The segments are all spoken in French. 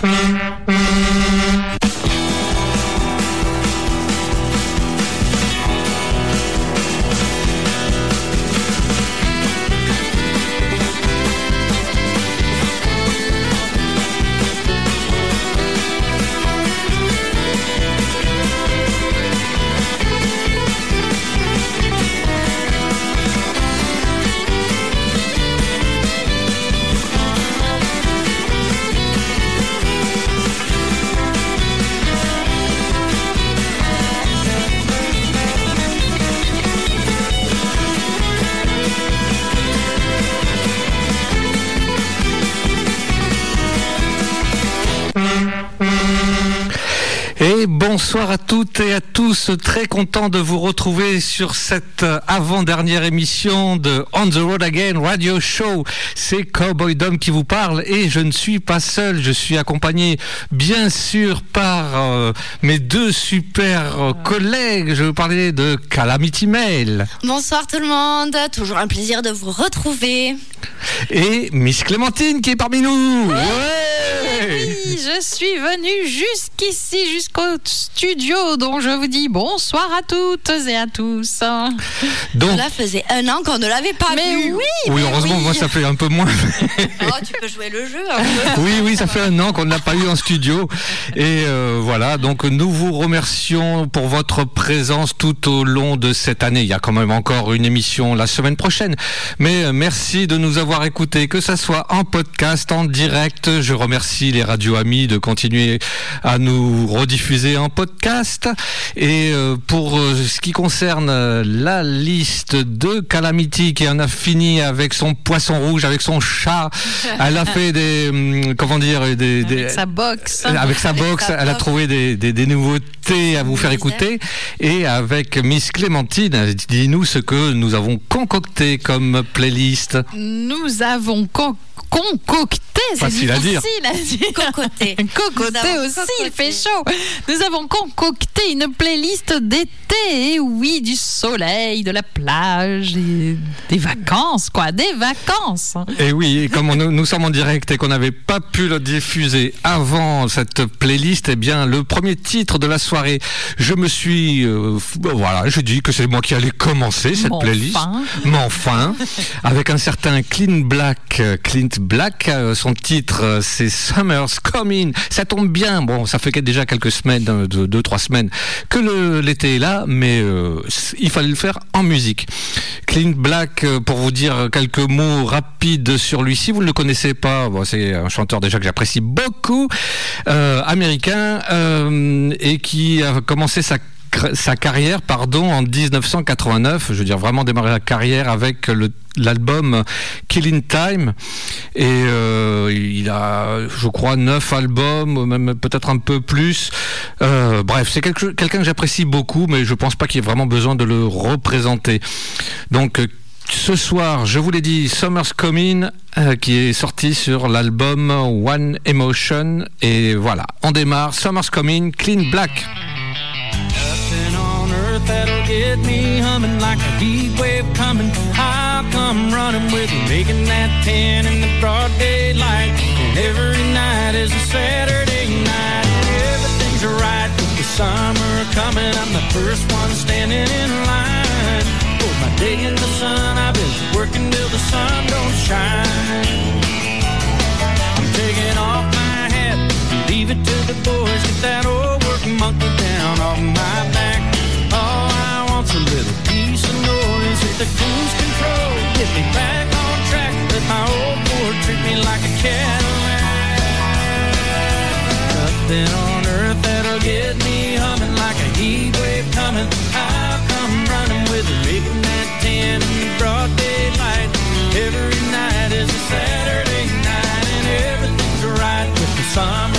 Bonsoir à toutes et à tous, très content de vous retrouver sur cette avant-dernière émission de On the Road Again Radio Show. C'est Cowboy Dom qui vous parle et je ne suis pas seul, je suis accompagné bien sûr par euh, mes deux super collègues. Je veux parler de Calamity Mail. Bonsoir tout le monde, toujours un plaisir de vous retrouver. Et Miss Clémentine qui est parmi nous. Oui, je suis venue jusqu'ici, jusqu'au studio, dont je vous dis bonsoir à toutes et à tous. Donc, Cela faisait un an qu'on ne l'avait pas mais vu. Oui, oui, heureusement, moi ça fait un peu moins. oh, tu peux jouer le jeu. Oui, oui, ça fait un an qu'on ne l'a pas eu en studio. Et euh, voilà, donc nous vous remercions pour votre présence tout au long de cette année. Il y a quand même encore une émission la semaine prochaine. Mais euh, merci de nous avoir écoutés, que ça soit en podcast, en direct. Je remercie les radios amis de continuer à nous rediffuser en podcast. Et euh, pour euh, ce qui concerne euh, la liste de Calamity qui en a fini avec son poisson rouge, avec son chat, elle a fait des hum, comment dire des, des avec sa box, avec sa box, elle a trouvé des, des, des nouveautés à vous faire écouter. Et avec Miss Clémentine, dis-nous ce que nous avons concocté comme playlist. Nous avons concocté concocté, c'est Facile à dire. difficile à dire. Cocoté. Aussi, il fait chaud. Nous avons concocté une playlist d'été, et oui, du soleil, de la plage, et des vacances, quoi, des vacances. Et oui, et comme on- nous sommes en direct et qu'on n'avait pas pu le diffuser avant cette playlist, eh bien, le premier titre de la soirée, je me suis, euh, voilà, je dis que c'est moi qui allais commencer cette Mon playlist. fin. Mais enfin, avec un certain Clint Black, Clint Black, euh, son titre, euh, c'est Summer's Coming. Ça tombe bien. Bon, ça fait déjà quelques semaines, deux, deux, trois semaines, que l'été est là, mais euh, il fallait le faire en musique. Clint Black, euh, pour vous dire quelques mots rapides sur lui, si vous ne le connaissez pas, c'est un chanteur déjà que j'apprécie beaucoup, euh, américain, et qui a commencé sa sa carrière pardon en 1989 je veux dire vraiment démarrer la carrière avec l'album Killing Time et euh, il a je crois neuf albums même peut-être un peu plus Euh, bref c'est quelqu'un que j'apprécie beaucoup mais je pense pas qu'il y ait vraiment besoin de le représenter donc euh, ce soir, je vous l'ai dit, Summer's Coming, euh, qui est sorti sur l'album One Emotion. Et voilà, on démarre. Summer's Coming, Clean Black. Like a heat wave coming. I'll come running with you, making that ten in the broad daylight. And every night is a Saturday night. Everything's right with the summer coming. I'm the first one standing in line. For my day in the sun, I've been working till the sun don't shine. I'm taking off my hat, leave it to the boys. Get that old work monkey Nothing on earth that'll get me humming like a heat wave coming. I'll come running with it, making that ten in broad daylight. Every night is a Saturday night, and everything's right with the summer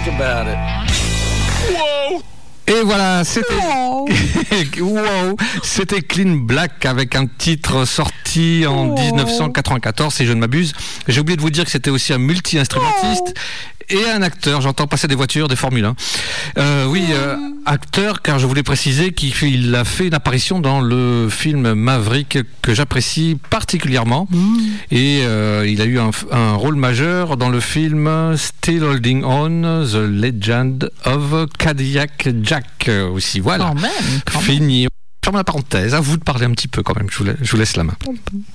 think about it. Et voilà, c'était wow, c'était Clean Black avec un titre sorti en 1994 si je ne m'abuse. J'ai oublié de vous dire que c'était aussi un multi-instrumentiste et un acteur. J'entends passer des voitures, des Formule 1. Euh, oui, euh, acteur car je voulais préciser qu'il a fait une apparition dans le film Maverick que j'apprécie particulièrement et euh, il a eu un, un rôle majeur dans le film Still Holding On, The Legend of Cadillac Jack aussi. Voilà. Quand même. quand même. Fini. Ferme la parenthèse. À vous de parler un petit peu quand même. Je vous, la- je vous laisse la main.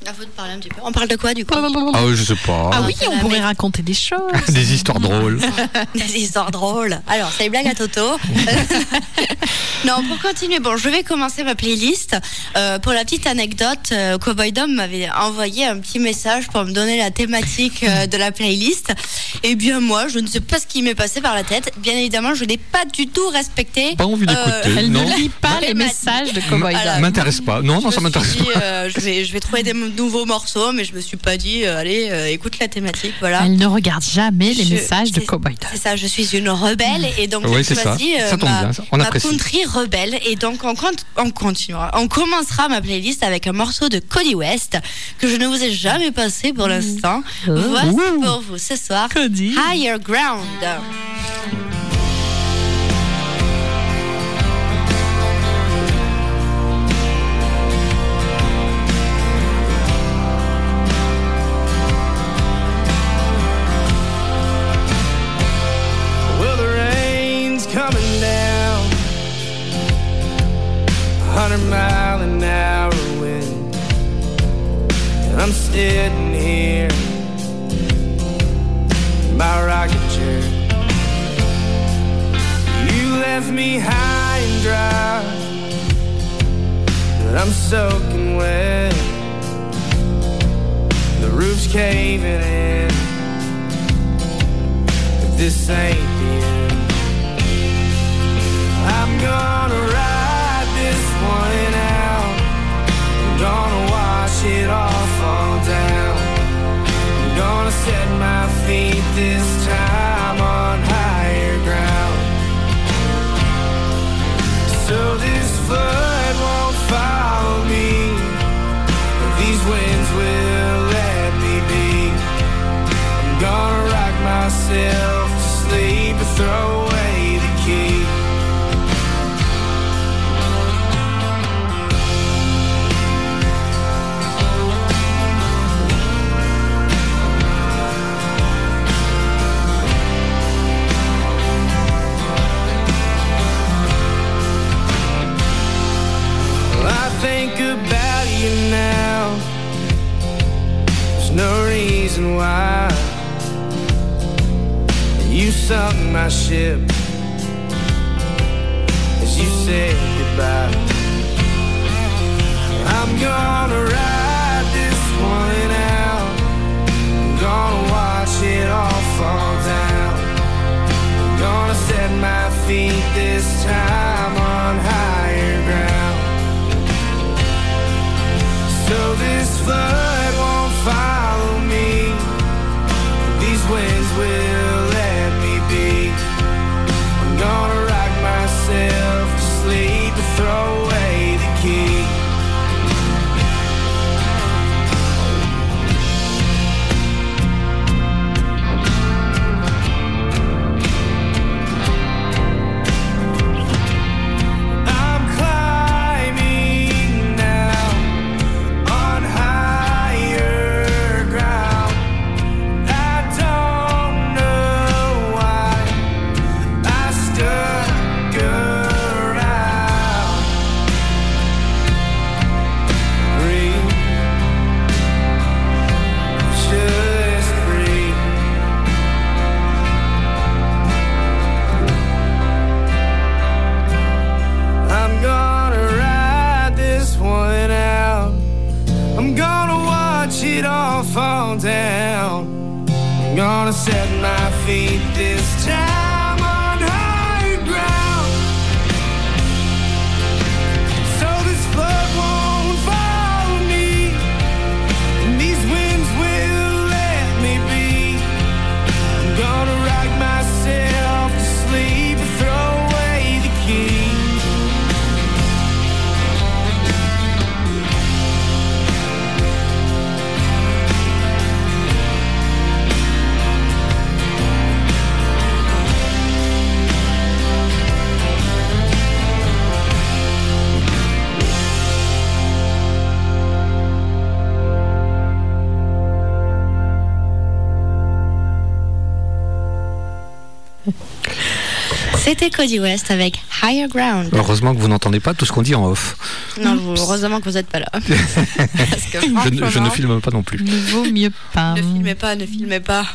À vous de parler un petit peu. On parle de quoi du coup? Ah oui, je sais pas. Ah oui, on pourrait raconter des choses. Des histoires drôles. Des histoires drôles. Alors, c'est les blagues à Toto. non, pour continuer, bon, je vais commencer ma playlist. Euh, pour la petite anecdote, euh, Cowboy Dom m'avait envoyé un petit message pour me donner la thématique euh, de la playlist. Et bien moi, je ne sais pas ce qui m'est passé par la tête. Bien évidemment, je n'ai pas du tout respecté. Pas envie d'écouter. Euh, Elle non. ne lit pas les messages de Cowboy Voilà. Dom. M'intéresse pas. Non, non, Je ça me m'intéresse pas. euh, je, vais, je vais trouver des nouveaux morceaux, mais je me suis pas dit, euh, allez, euh, écoute la thématique, voilà. Elle ne regarde jamais les Je- messages de Cowboy. C'est ça, je suis une rebelle et donc Oui, j'ai c'est ça. choisi euh, Ça tombe ma, bien, ça. On ma apprécie. country rebelle et donc on, compte- on continuera. On commencera ma playlist avec un morceau de Cody West que je ne vous ai jamais passé pour l'instant. Voici Ouh. pour vous ce soir Cody. Higher Ground. Sitting here in my rocking chair. You left me high and dry. But I'm soaking wet. The roof's caving in. But this ain't the end. Set my feet this time on higher ground. So this flood won't follow me. These winds will let me be. I'm gonna rock myself to sleep and throw reason why you sunk my ship as you said goodbye. I'm gonna ride this one out. I'm gonna watch it all fall down. I'm gonna set my feet this time on higher ground. So this flood won't follow winds will let me be. I'm gonna rock myself to sleep and throw C'était Cody West avec Higher Ground. Heureusement que vous n'entendez pas tout ce qu'on dit en off. Non, vous- heureusement que vous n'êtes pas là. Parce que Je, ne- je filme pas non plus. Ne vaut mieux pas. Ne filmez pas, ne filmez pas.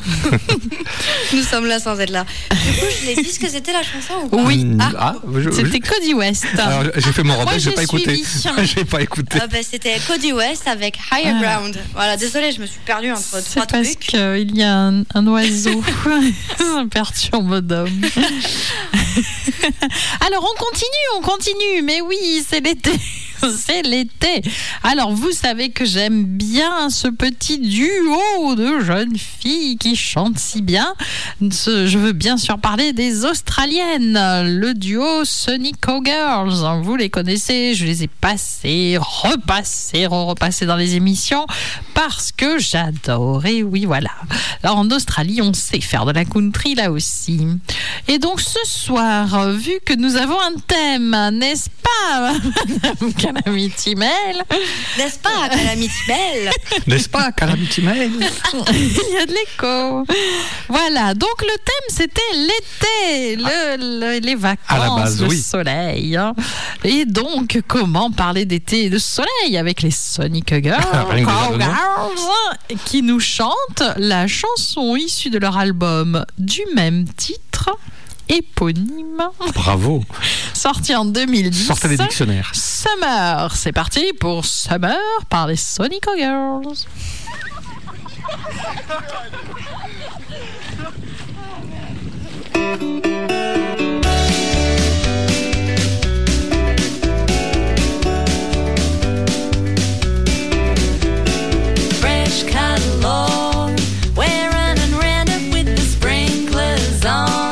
Nous sommes là sans être là. Du coup, je l'ai dit ce que c'était la chanson ou pas Oui. Ah, ah, je- C'était Cody West. Alors, j'ai fait mon rappel, j'ai j'ai pas écouté. j'ai pas écouté. Ah bah, C'était Cody West avec Higher Ah. Ground. Voilà, désolé, je me suis perdue entre C'est trois parce trucs. qu'il y a un, un oiseau. un perturbe d'homme. Alors, on continue, on continue. Mais oui, c'est l'été. C'est l'été. Alors, vous savez que j'aime bien ce petit duo de jeunes filles qui chantent si bien. Je veux bien sûr parler des Australiennes, le duo Sonico Girls. Vous les connaissez, je les ai passés, repassés, repassés dans les émissions parce que j'adore. Et oui, voilà. Alors, en Australie, on sait faire de la country là aussi. Et donc, ce soir, vu que nous avons un thème, n'est-ce pas, Madame Calamity Mel N'est-ce pas, Calamity Belle N'est-ce pas, Calamity Mail? Il y a de l'écho. Voilà, donc le thème c'était l'été, le- le- les vacances, À la base, le oui. soleil. hein. Et donc, comment parler d'été et de soleil avec les Sonic Girls, nom. Girls, qui nous chantent la chanson issue de leur album du même titre, éponyme, Bravo. sorti en 2010. Sortez les dictionnaires. Summer, c'est parti pour Summer par les Sonic Girls. fresh cut lawn. We're running round it with the sprinklers on.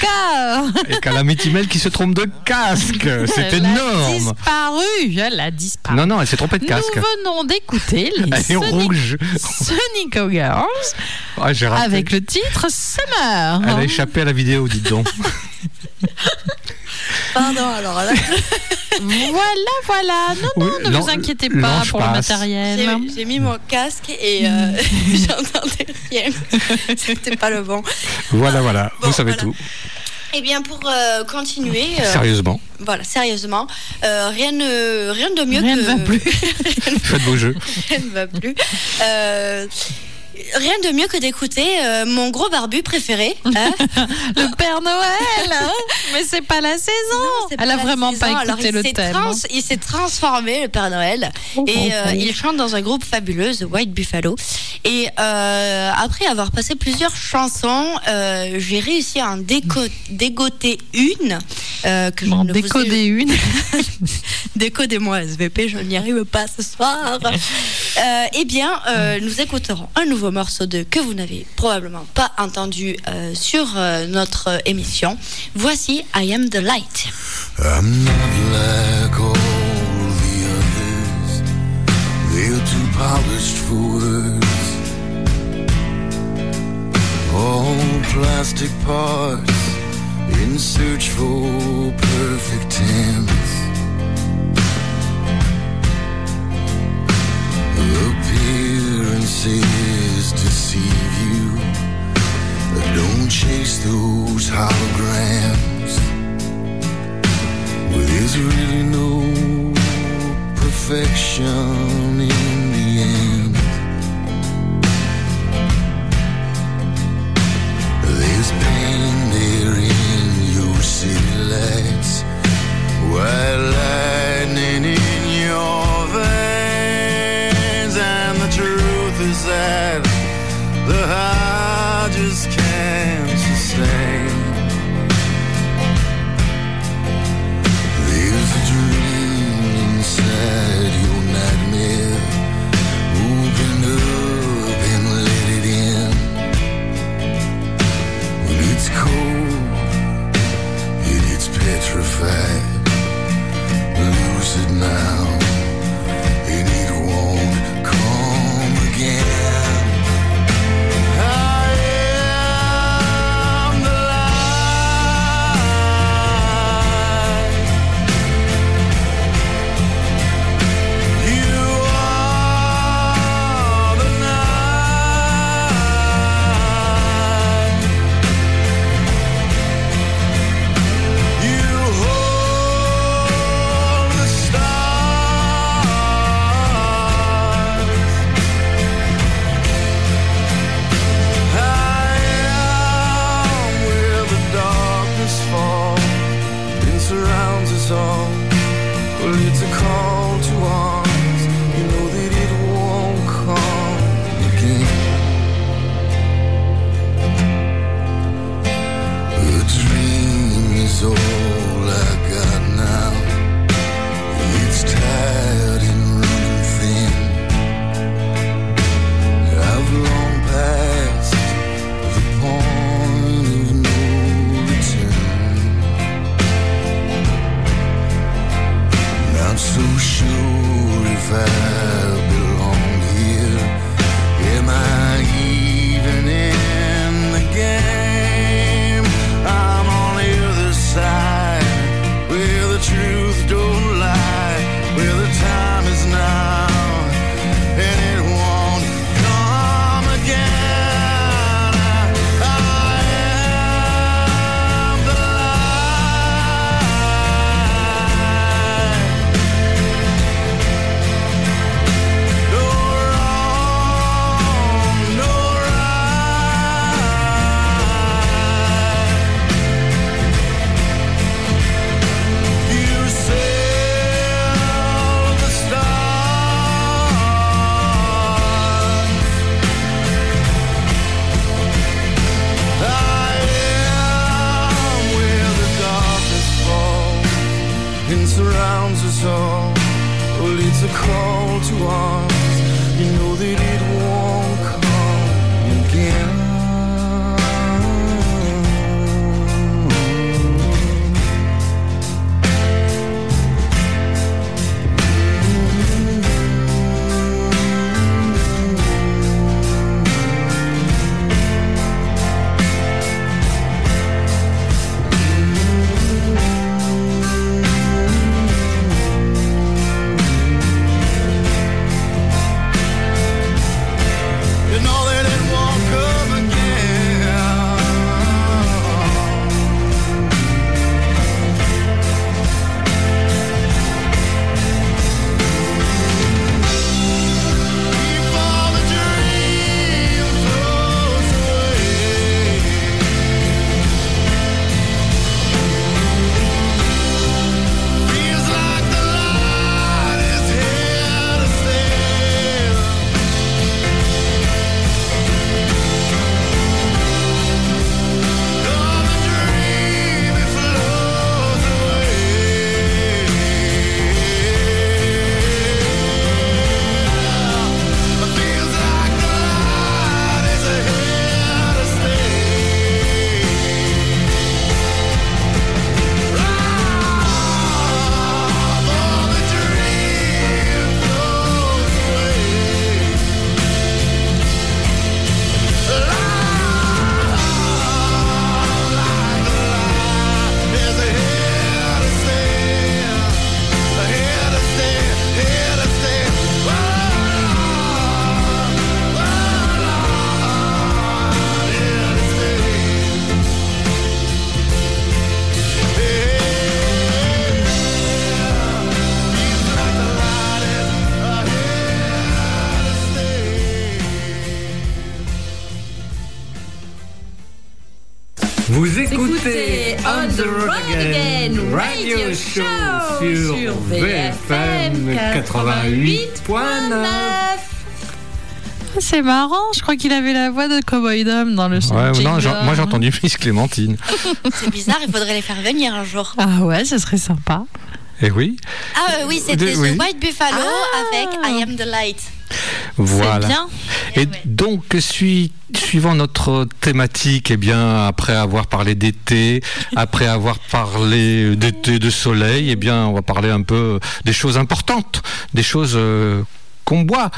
Encore. Et Calamity Mel qui se trompe de casque. C'est Elle a énorme. disparu, elle a disparu. Non, non, elle s'est trompée de casque. Nous venons d'écouter les Elle Sonic, rouge. Sonic Girls Ah, avec le titre Summer. Elle a échappé à la vidéo, dites donc. Pardon, alors là, Voilà, voilà. Non, non, Oui, ne vous inquiétez pas pour le matériel. j'ai j'ai mis mon casque et euh, j'entendais rien. C'était pas le bon. Voilà, voilà, Bon, vous savez voilà. tout. Eh bien, pour euh, continuer, euh, Sérieusement, voilà, sérieusement, euh, rien, ne, rien de mieux Rien que ne va plus. faites vos jeux. rien ne va plus. Rien de mieux que d'écouter euh, mon gros barbu préféré. hein. Le Père Noël. hein. Mais c'est pas la saison. Non, Elle a vraiment saison. pas écouté le thème. trans- il s'est transformé, le Père Noël, et euh, oh. il chante dans un groupe fabuleux, The White Buffalo. Et euh, après avoir passé plusieurs chansons, j'ai réussi à en déco- dégoter une. que je vous décoder une. Décodez-moi SVP, je n'y arrive pas ce soir. Eh bien, nous écouterons un nouveau morceau de que vous n'avez probablement pas entendu euh, sur euh, notre euh, émission. Voici I Am the Light. I'm not like all the others. They're too polished for words. All plastic parts in search for perfect tense. Appearances deceive you. Don't chase those holograms. Well, there's really no perfection in the end. There's pain there in your city lights, white lightning C'est marrant, je crois qu'il avait la voix de Cowboy Dom dans le son. Ouais, non, moi j'ai entendu Miss Clémentine. C'est bizarre, il faudrait les faire venir un jour. Ah ouais, ce serait sympa. Et oui, Ah euh, oui, c'était De- oui. The White Buffalo Ah. avec I Am the Light. voilà. Bien. Et ouais. donc, suis- suivant notre thématique, eh bien, après avoir parlé d'été, après avoir parlé d'été de soleil, eh bien, on va parler un peu des choses importantes, des choses euh, qu'on boit.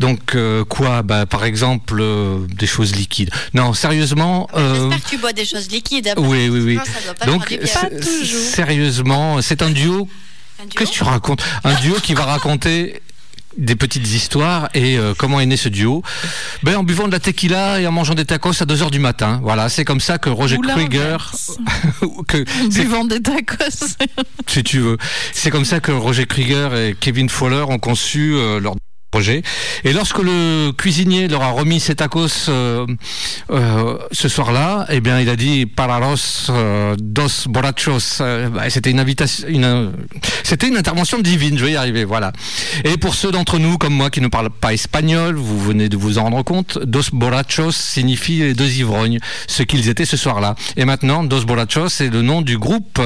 Donc, euh, quoi? Bah, Par exemple, euh, des choses liquides. Non, sérieusement. euh, J'espère que tu bois des choses liquides. parce oui, oui, oui. sinon, ça doit pas Donc, faire du bien. Sérieusement, c'est un duo Un duo Qu'est-ce que tu racontes? Un duo qui va raconter des petites histoires et euh, comment est né ce duo ben, En buvant de la tequila et en mangeant des tacos à 2h du matin. Voilà, c'est comme ça que Roger Krieger, que, Buvant des tacos. si tu veux, c'est comme ça que Roger Krieger et Kevin Fowler ont conçu euh, leur projet. Et lorsque le cuisinier leur a remis ses tacos euh, euh, ce soir-là, eh bien, il a dit Pararos euh, dos borrachos. Euh, bah, c'était une invitation, une, euh, c'était une intervention divine. Je vais y arriver, voilà. Et pour ceux d'entre nous comme moi qui ne parlent pas espagnol, vous venez de vous en rendre compte. Dos borrachos signifie les deux ivrognes, ce qu'ils étaient ce soir-là. Et maintenant, Dos borrachos c'est le nom du groupe,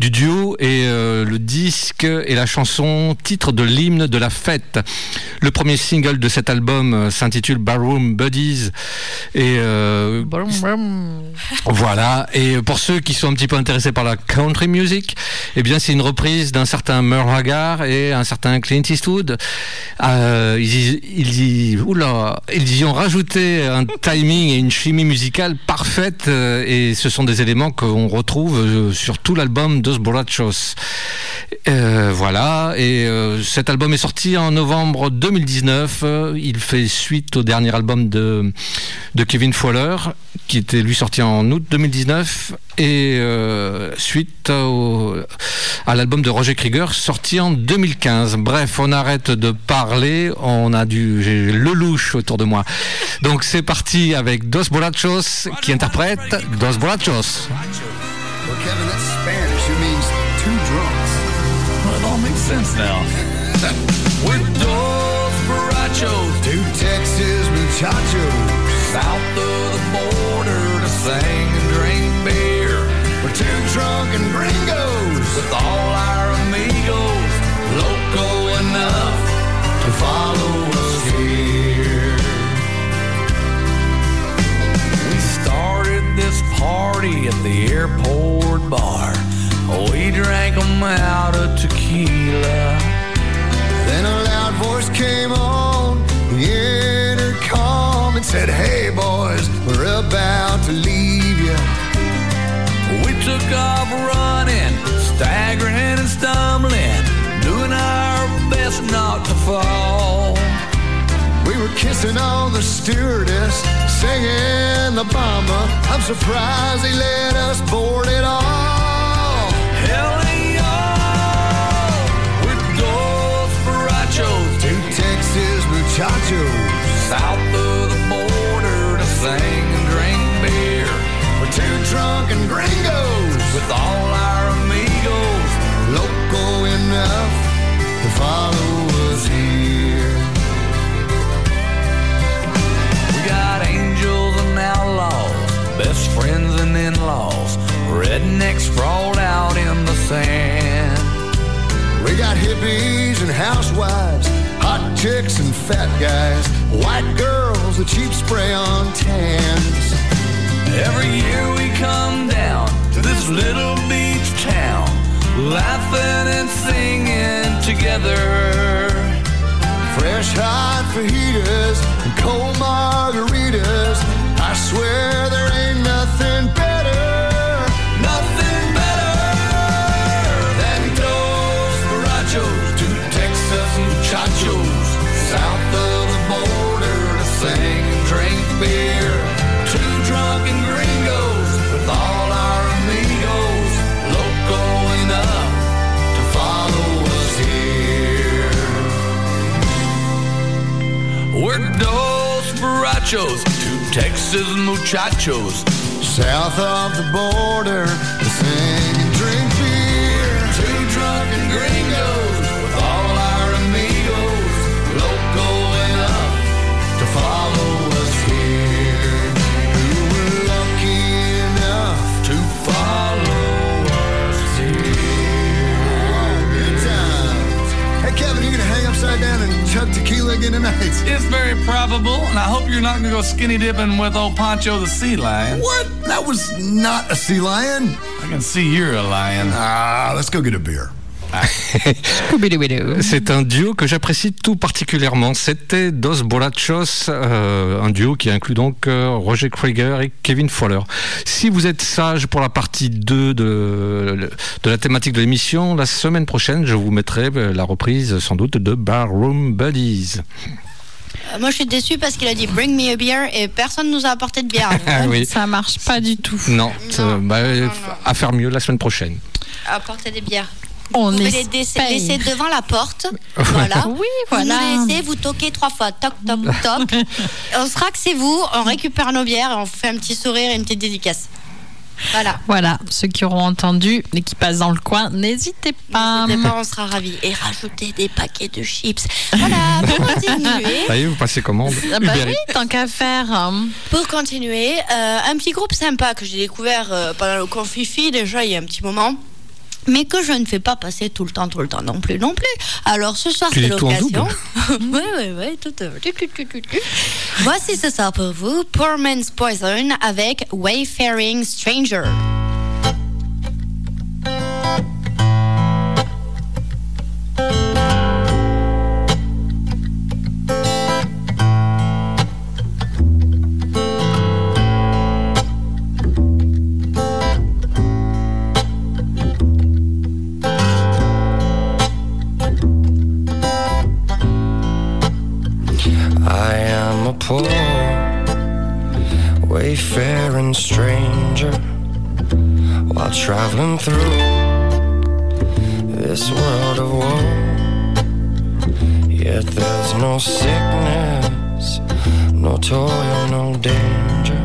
du duo et euh, le disque et la chanson titre de l'hymne de la fête. Le premier single de cet album euh, s'intitule Barroom Buddies et euh, voilà. Et pour ceux qui sont un petit peu intéressés par la country music, eh bien, c'est une reprise d'un certain Merle Haggard et un certain Clint Eastwood. Euh, ils, y- ils, y- oula, ils y ont rajouté un timing et une chimie musicale parfaite. et ce sont des éléments qu'on retrouve sur tout l'album Dos Borrachos. Euh, voilà. Et cet album est sorti en novembre 2019. Euh, il fait suite au dernier album de, de Kevin Fowler, qui était lui sorti en août 2019, et euh, suite au- à l'album de Roger Krieger, sorti en 2015. Bref, on arrête de parler. On a du j'ai le louche autour de moi. Donc c'est parti avec Dos Borrachos qui interprète Dos Borrachos. Well, Kevin, that's Spanish. It means two drunks. Well, it all makes sense now. muchachos. south of the border to sing and drink beer. We're two drunken gringos. With all our amigos, local enough to follow us here. We started this party at the airport bar. We drank 'em out of tequila. Then a loud voice came on said, Hey, boys, we're about to leave you. We took off running, staggering and stumbling, doing our best not to fall. We were kissing on the stewardess, singing the bomber. I'm surprised they let us board it all. Hell we're dos borrachos, Two Texas muchachos. south of the border sing and drink beer. We're two drunken gringos. With all our amigos, local enough to follow us here. we got angels and outlaws, best friends and in-laws, rednecks sprawled out in the sand. We got hippies and housewives, hot chicks and fat guys, white girls with cheap spray on tans. Every year we come down to this little beach town, laughing and singing together. Fresh hot fajitas and cold margaritas. I swear there ain't Borrachos, two Texas muchachos, South of the border, they sing and drink beer. Two drunken gringos chug tequila again tonight? It's very probable, and I hope you're not gonna go skinny dipping with old Poncho the sea lion. What? That was not a sea lion. I can see you're a lion. Ah, let's go get a beer. C'est un duo que j'apprécie tout particulièrement. C'était Dos Borrachos, euh, un duo qui inclut donc euh, Roger Krieger et Kevin Fowler. Si vous êtes sage pour la partie 2 de, de la thématique de l'émission, la semaine prochaine, je vous mettrai euh, la reprise sans doute de Barroom Buddies. Euh, Moi, je suis déçue parce qu'il a dit Bring me a beer et personne nous a apporté de bière. Oui. Ça marche pas du tout. Non, bah, non, non. à faire mieux la semaine prochaine. Apporter des bières. On Vous pouvez les laisser, laisser devant la porte. Voilà. Oui, Vous voilà. nous laissez, vous toquez trois fois. Toc, toc, toc. on sera que c'est vous. On récupère nos bières et on fait un petit sourire et une petite dédicace. Voilà. Voilà, ceux qui auront entendu et qui passent dans le coin, n'hésitez pas. Pas, on sera ravis. Et rajoutez des paquets de chips. Voilà, pour continuer. Ça y est, vous passez commande. Ah bah oui, tant qu'à faire. Pour continuer, euh, un petit groupe sympa que j'ai découvert euh, pendant le confifi déjà il y a un petit moment. Mais que je ne fais pas passer tout le temps, tout le temps non plus, non plus. Alors ce soir c'est l'occasion. ouais, ouais, ouais, tout, euh. Voici ce soir pour vous Poor Man's Poison avec Wayfaring Stranger. A poor, wayfaring stranger while traveling through this world of woe. Yet there's no sickness, no toil, no danger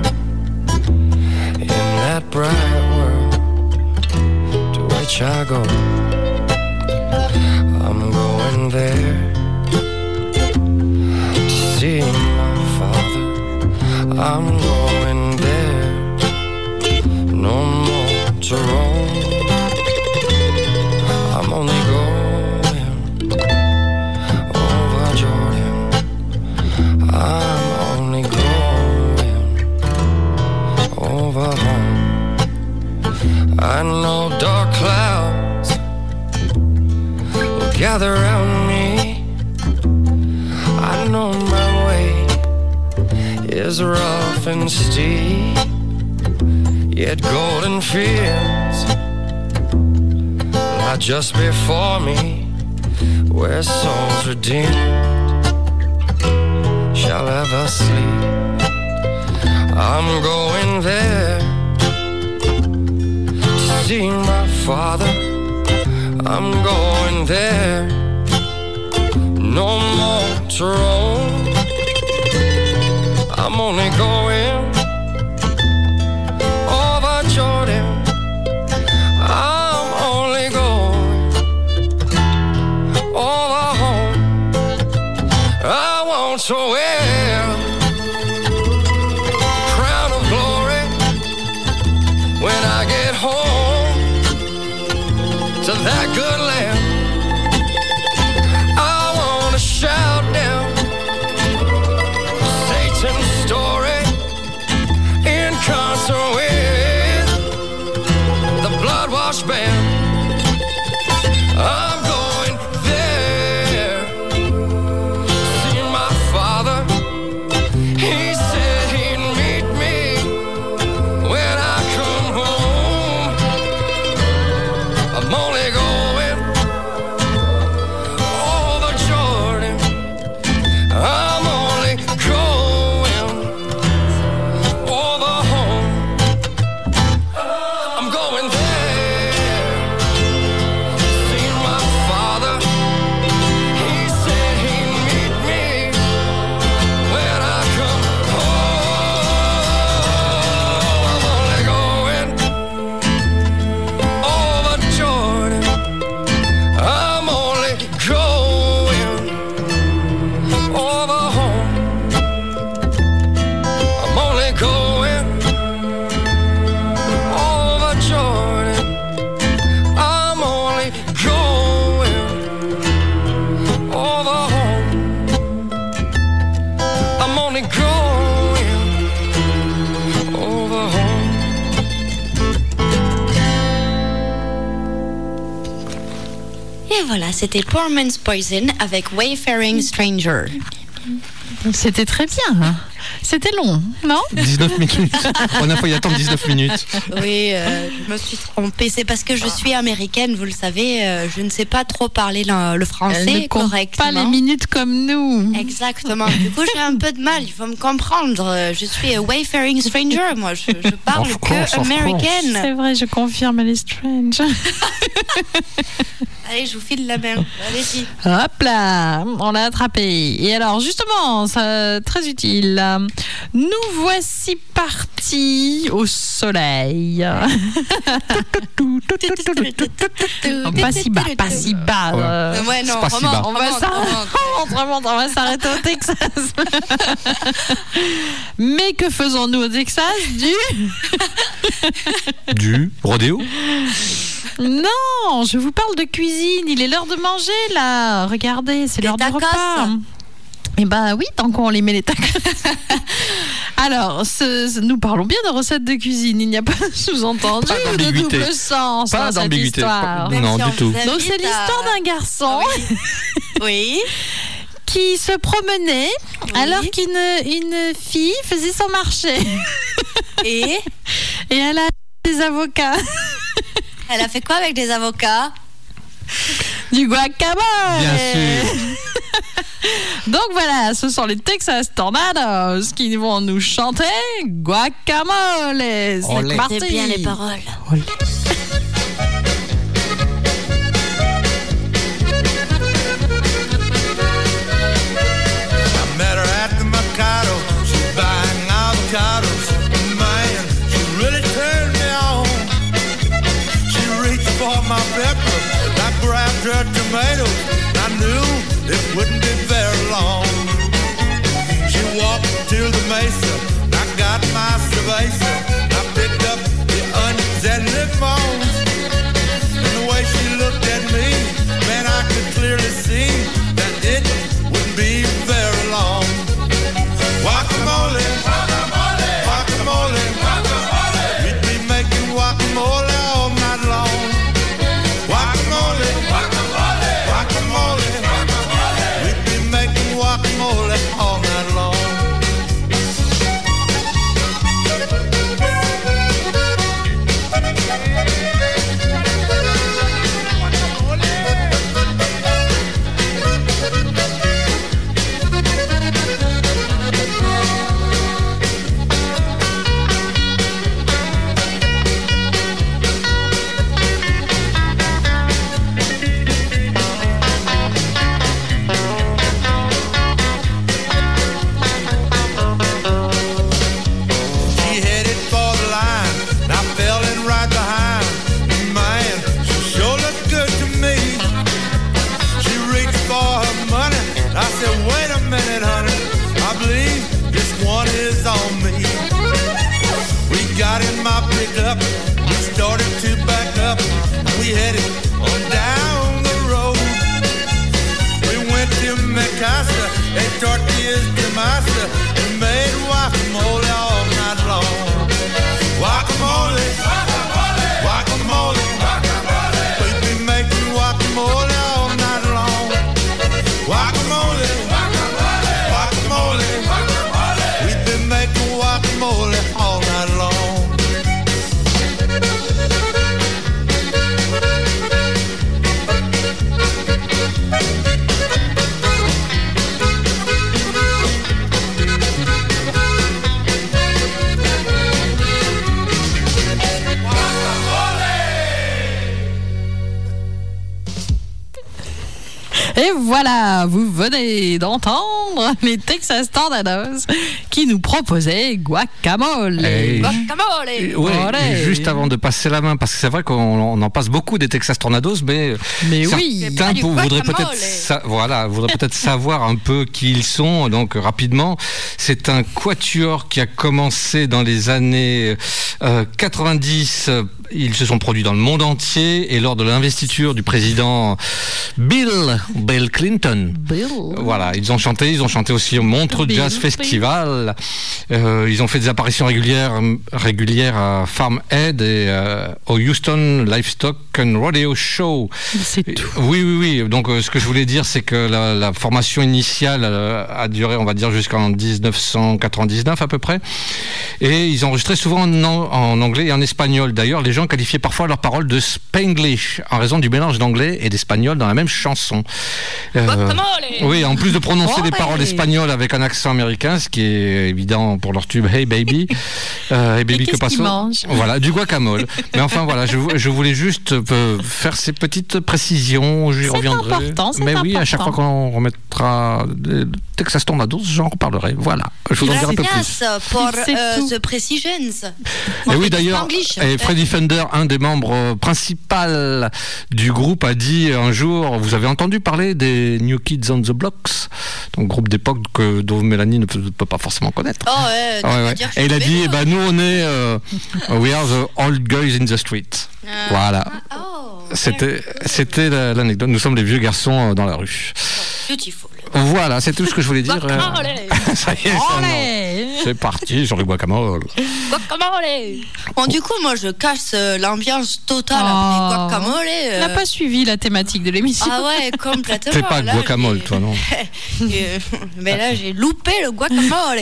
in that bright world to which I go. I'm going there to see. I'm going there, no more to roam. I'm only going over Jordan. I'm only going over home. I know dark clouds will gather is rough and steep, yet golden fields lie just before me, where souls redeemed shall ever sleep. I'm going there to see my father. I'm going there no more to roam. I'm only going c'était Poor Man's Poison avec Wayfaring Stranger. C'était très bien. hein. C'était long, non? 19 minutes. On a failli attendre 19 minutes. Oui, euh, je me suis trompée. C'est parce que je suis américaine, vous le savez. euh, je ne sais pas trop parler le, le Elle français ne correctement. pas les minutes comme nous. Exactement. Du coup, j'ai un peu de mal. Il faut me comprendre. Euh, Je suis a wayfaring stranger. Moi, je, je parle course, que américaine. C'est vrai, je confirme, elle est strange. Allez, je vous file la main. Allez-y. Hop là, on l'a attrapé. Et alors, justement, ça, très utile. Nous voici partis au soleil. pas si bas, pas si bas. Ouais. euh. Ouais, non, si bas. On va remonte, s'arrêter, on va s'arrêter au Texas. Mais que faisons-nous au Texas? Du Du rodéo? Non, je vous parle de cuisine. Il est l'heure de manger là. Regardez, c'est l'heure du repas. Eh ben oui, tant qu'on les met les tacos. Alors, ce- ce- nous parlons bien de recettes de cuisine. Il n'y a pas de sous-entendu de double sens Pas dans cette d'ambiguïté. histoire. Pas- Non, si du tout. Donc c'est l'histoire d'un garçon Oui. qui se promenait Oui. alors qu'une une fille faisait son marché. Et Et elle a des avocats. Elle a fait quoi avec des avocats? Du guacamole Bien sûr. Donc voilà, ce sont les Texas Tornadoes qui vont nous chanter guacamole. C'est parti. Bien les paroles. I met her at the Mercado. She's buying avocados. Her tomatoes. I knew it wouldn't be very long. She walked to the mesa. I got my cerveza. Qui nous proposait Guacamole. Hey. Guacamole Ouais, Olé. et juste avant de passer la main, parce que c'est vrai qu'on on en passe beaucoup des Texas Tornadoes, mais, Mais oui. certains voudraient peut-être sa- voilà, peut-être savoir un peu qui ils sont. Donc rapidement, c'est un quatuor qui a commencé dans les années euh, 90. euh, Ils se sont produits dans le monde entier et lors de l'investiture du président Bill Bill Clinton. Bill. Voilà, ils ont chanté, ils ont chanté aussi au Montreux Bill, Jazz. Festival. Euh, ils ont fait des apparitions régulières, régulières à Farm Aid et euh, au Houston Livestock and Rodeo Show. C'est tout. Oui, oui, oui. Donc, euh, ce que je voulais dire, c'est que la, la formation initiale euh, a duré, on va dire, jusqu'en 1999 à peu près. Et ils enregistraient souvent en, an- en anglais et en espagnol. D'ailleurs, les gens qualifiaient parfois leurs paroles de Spanglish en raison du mélange d'anglais et d'espagnol dans la même chanson. Euh, Guacamole oui, en plus de prononcer des paroles espagnoles avec un accent américain, ce qui est évident pour leur tube Hey Baby. Euh, hey Baby, que mangent? Voilà, du guacamole. Mais enfin, voilà, je, vou- je voulais juste euh, faire ces petites précisions. J'y C'est reviendrai. important, Mais oui, à chaque fois qu'on remettra des Texas Tornadoes, j'en reparlerai. Voilà, je vous en dirai un peu plus. Gracias pour euh, the precisions. Et oui, d'ailleurs, Freddy Fender, un des membres principaux du groupe, a dit un jour Vous avez entendu parler des New Kids on the Blocks? Donc, groupe d'époque que, dont Mélanie ne peut, pas forcément connaître. Oh ouais, Et il a dit eh ben, Nous, on est. euh, we are the old guys in the street. Ah. Voilà. Oh, C'était, c'était la- l'anecdote. Nous sommes les vieux garçons euh, dans la rue. beautiful. Voilà, c'est tout ce que je voulais dire. Guacamole Ça y est, c'est parti sur le guacamole. Guacamole Bon, du coup, moi, je casse euh, l'ambiance totale Oh. après guacamole. On euh, n'a pas suivi la thématique de l'émission. Ah ouais, complètement. T'es pas Là, guacamole, j'ai- toi, non Euh, Mais là, j'ai loupé le guacamole.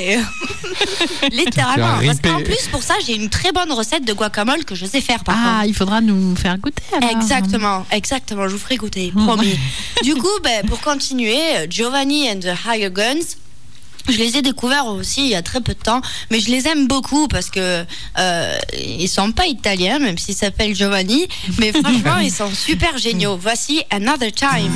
Littéralement. Tu as Parce qu'en plus, pour ça, j'ai une très bonne recette de guacamole que je sais faire par Ah, contre. il faudra nous faire goûter. alors. Exactement, exactement, je vous ferai goûter, promis. du coup, ben, pour continuer, Giovanni and the Higher Guns. Je les ai découverts aussi il y a très peu de temps, mais je les aime beaucoup parce que euh, ils sont pas italiens, même s'ils s'appellent Giovanni, mais franchement ils sont super géniaux. Voici Another Time.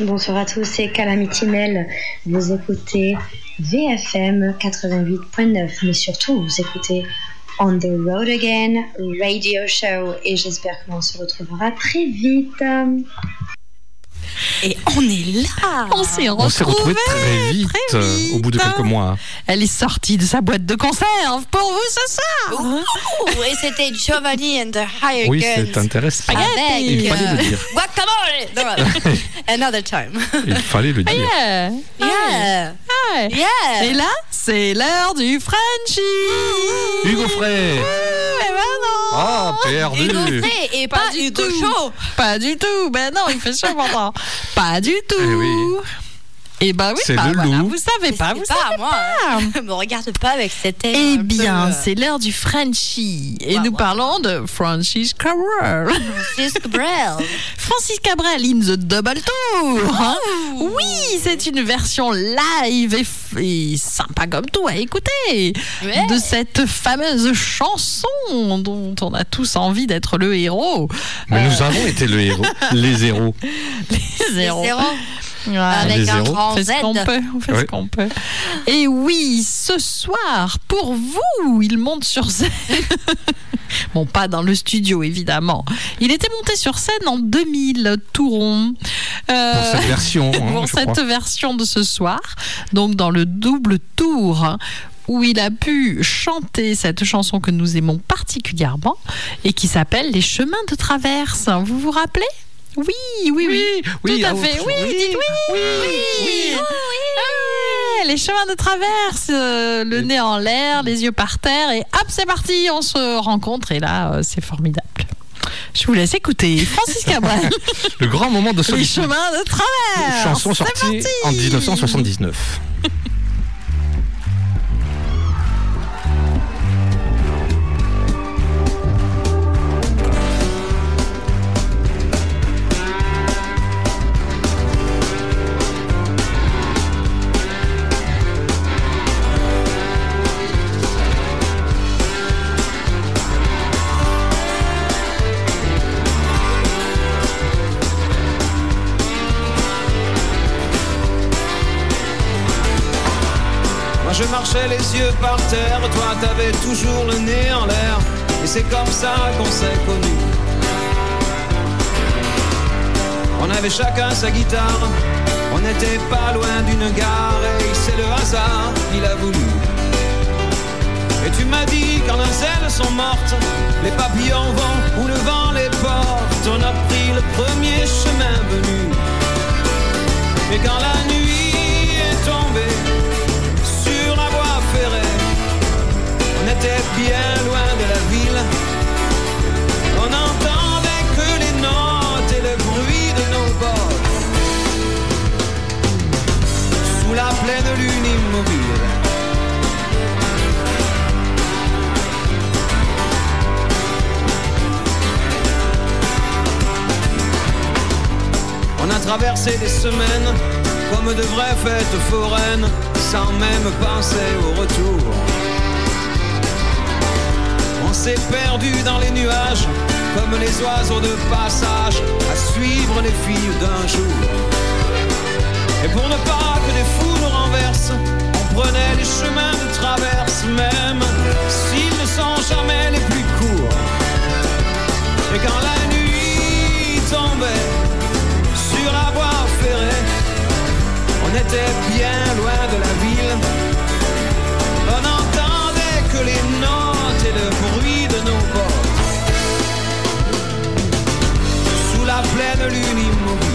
Bonsoir à tous, c'est Calamity Mel. Vous écoutez VFM 88.9, mais surtout vous écoutez On the Road Again Radio Show et j'espère que l'on se retrouvera très vite. Et on est là On s'est retrouvés très vite, très euh, au bout de vite. quelques mois. Elle est sortie de sa boîte de conserve pour vous ce soir. Ouh, Et c'était Giovanni and the Higher Oui, c'est intéressant. Avec Il fallait le dire. Guacamole Another time. Il fallait le dire. Yeah. Yeah. Ouais. Yeah. Et là, c'est l'heure du Frenchie. Hugo Frey Eh ben non. Ah, perdu Hugo Frey et pas, du Hugo tout. Chaud. Pas du tout. Ben non, il fait chaud pourtant. Pas du tout. Eh oui. Et ben oui, C'est bah le voilà, loup. vous savez pas, vous pas savez moi. pas. hein. Me regarde pas avec cette tête. Eh bien, euh, c'est l'heure du Frenchie. Et nous parlons de Francis Cabrel. Francis Cabrel. Francis Cabrel in the Double Tour. hein. Oui, c'est une version live et, sympa comme tout à écouter Ouais. de cette fameuse chanson dont on a tous envie d'être le héros. Mais Euh, nous avons été le héros, les héros. les héros. Ouais. Avec Les un grand On fait Z. ce qu'on peut, on fait ce Oui. qu'on peut. Et oui, ce soir, pour vous, il monte sur scène. bon, pas dans le studio, évidemment. Il était monté sur scène en 2000, Touron. Euh, Pour cette version, hein, pour je cette crois. version de ce soir, donc dans le double tour. hein, où il a pu chanter cette chanson que nous aimons particulièrement et qui s'appelle Les chemins de traverse. Vous vous rappelez? Oui, oui, oui. oui, Tout à fait. oui, Oui, oui, dites oui. Oui, ouais, les chemins de traverse, euh, le nez en l'air, les yeux par terre, et hop, c'est parti, on se rencontre, et là, euh, c'est formidable. Je vous laisse écouter Francis Cabrel, Le grand moment de les solitude. chemins de traverse. Chanson sortie en 1979. Les yeux par terre, toi t'avais toujours le nez en l'air. Et c'est comme ça qu'on s'est connus. On avait chacun sa guitare, on n'était pas loin d'une gare et c'est le hasard qui l'a voulu. Et tu m'as dit quand les ailes sont mortes, les papillons vont où le vent les porte. On a pris le premier chemin venu. Et quand la nuit était bien loin de la ville. On n'entendait que les notes et le bruit de nos bottes. Sous la pleine lune immobile. On a traversé des semaines comme de vraies fêtes foraines, sans même penser au retour. On s'est perdu dans les nuages, comme les oiseaux de passage, à suivre les filles d'un jour. Et pour ne pas que des fous nous renversent, on prenait les chemins de traverse, même s'ils ne sont jamais les plus courts. Et quand la nuit tombait sur la voie ferrée, on était bien loin de la ville. On n'entendait que les notes la pleine lune immobile.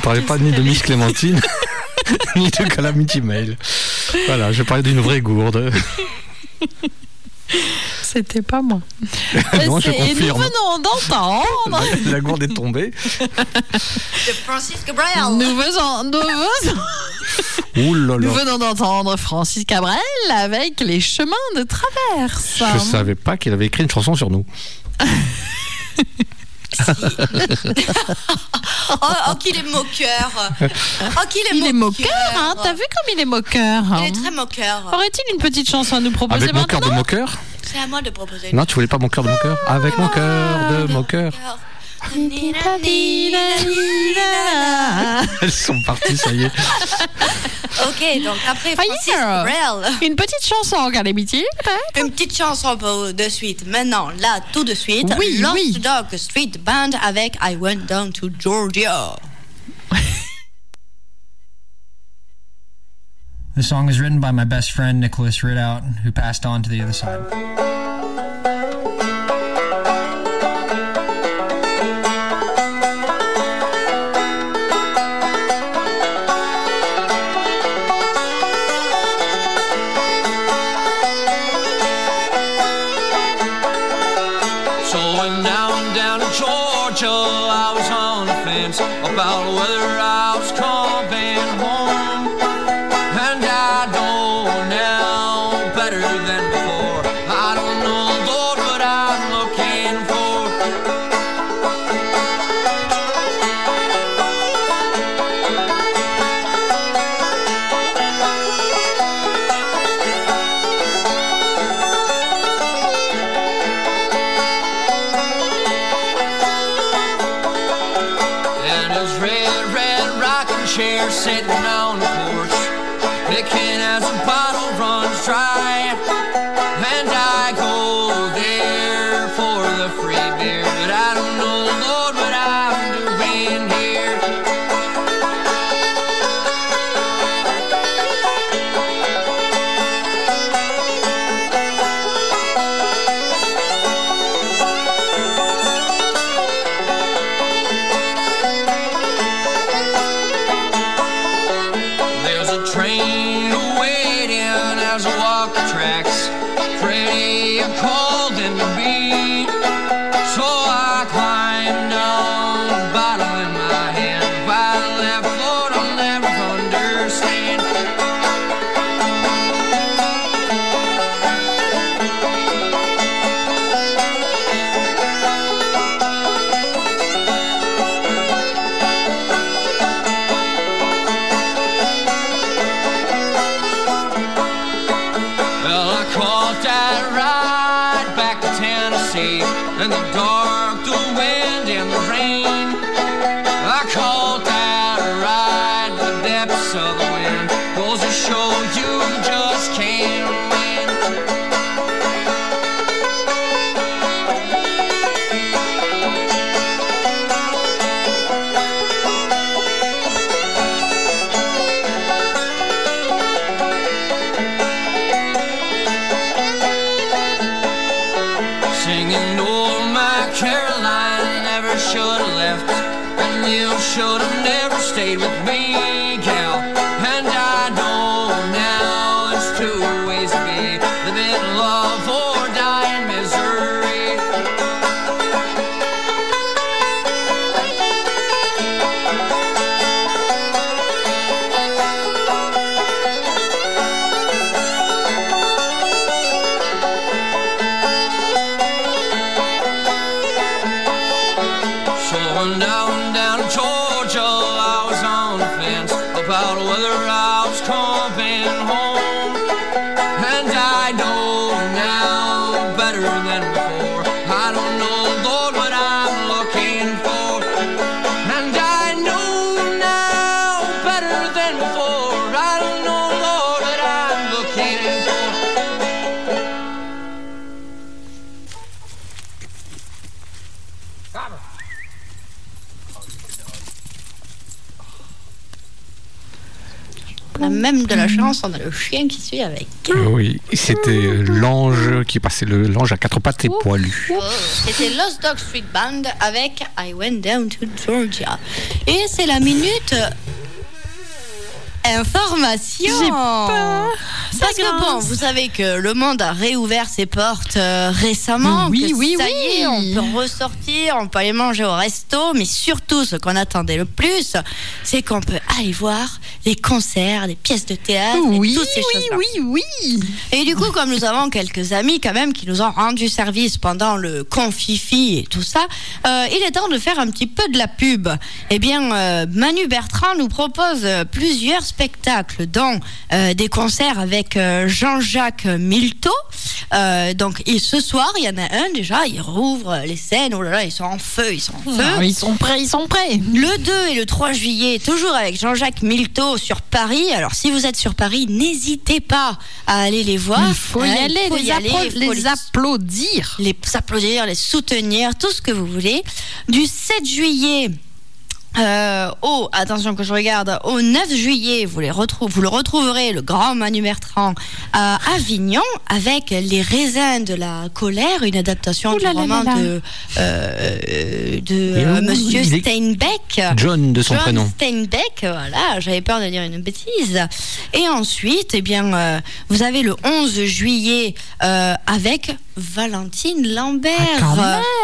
Parlais pas ni de Miss Clémentine, ni de Calamity Mail. Voilà, je parlais d'une vraie gourde. C'était pas moi. Non, je et nous venons d'entendre. La, la gourde est tombée. De Francis Gabriel. Nous venons, nous venons, Ouh là nous là. venons d'entendre Francis Cabrel avec les chemins de traverse. Je savais pas qu'il avait écrit une chanson sur nous. Oh, oh, qu'il est moqueur. Oh, qu'il est Il est moqueur. hein T'as vu comme il est moqueur Il hein est très moqueur. Aurait-il une petite chanson à nous proposer Avec mon cœur maintenant de moqueur C'est à moi de proposer. Non, tu voulais pas mon cœur de moqueur Avec mon cœur de moqueur. Elles sont parties, ça y est. Ok, donc après Ah, Francis yeah. Gabriel. Une petite chanson, Calamity, peut-être Une petite chanson pour de suite. Maintenant, là, tout de suite. Oui, Lost oui. Dog Street Band avec I Went Down to Georgia. The song is written by my best friend Nicholas Ridout, who passed on to the other side. Sitting on On a même de la chance, on a le chien qui suit avec. Oui, c'était euh, l'ange qui passait le l'ange à quatre pattes et poilu. C'était Lost Dog Street Band avec I Went Down to Georgia. Et c'est la minute information. J'ai peur. Parce que bon, vous savez que le monde a réouvert ses portes euh, récemment. Oui, que oui, ça oui. y est, on peut ressortir, on peut aller manger au resto, mais surtout, ce qu'on attendait le plus, c'est qu'on peut aller voir les concerts, les pièces de théâtre, Oui, et toutes ces oui, choses-là. oui, oui. Et du coup, comme nous avons quelques amis quand même qui nous ont rendu service pendant le confifi et tout ça, euh, il est temps de faire un petit peu de la pub. Eh bien, euh, Manu Bertrand nous propose euh, plusieurs spectacles, dont euh, des concerts avec Jean-Jacques Milteau. Donc, et ce soir, il y en a un déjà, il rouvre les scènes. Oh là là, ils sont en feu, ils sont en feu. Ah, ils sont prêts, ils sont prêts. Le 2 et le 3 juillet, toujours avec Jean-Jacques Milteau sur Paris. Alors, si vous êtes sur Paris, n'hésitez pas à aller les voir. Il faut y aller, faut les, y aller, les applaudir. les applaudir, les soutenir, tout ce que vous voulez. Du 7 juillet. Euh, au, attention que je regarde, au 9 juillet, vous, les vous le retrouverez, le grand Manu Bertrand, à Avignon, avec Les raisins de la colère, une adaptation Ouh du roman de, euh, de euh, Monsieur Steinbeck. John de son John prénom. Steinbeck, voilà, j'avais peur de dire une bêtise. Et ensuite, eh bien, euh, vous avez le 11 juillet euh, avec Valentine Lambert. Quand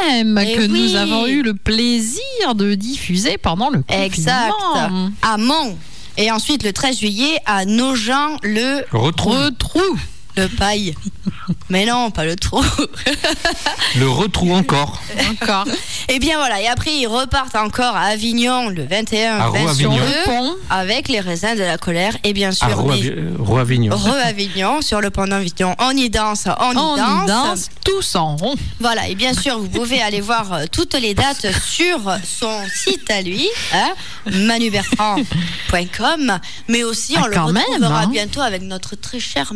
même, Eh que oui. nous avons eu le plaisir de diffuser pendant le Exact. confinement. À Mont. Et ensuite, le 13 juillet, à Nogent, le. Le paille. Mais non, pas le trou. Le retrou encore. Encore. Et bien voilà, et après ils repartent encore à Avignon le 21, À 22 Roux-Avignon. Le pont. avec les raisins de la colère et bien sûr À Roux- des- Roux Avignon. Re-Avignon, sur le pont d'Avignon. On y danse, on y On danse. y danse tous en rond. Voilà, et bien sûr, vous pouvez aller voir euh, toutes les dates sur son site à lui, hein, manubertrand.com, mais aussi on Ah, le quand même, retrouvera hein. bientôt avec notre très cher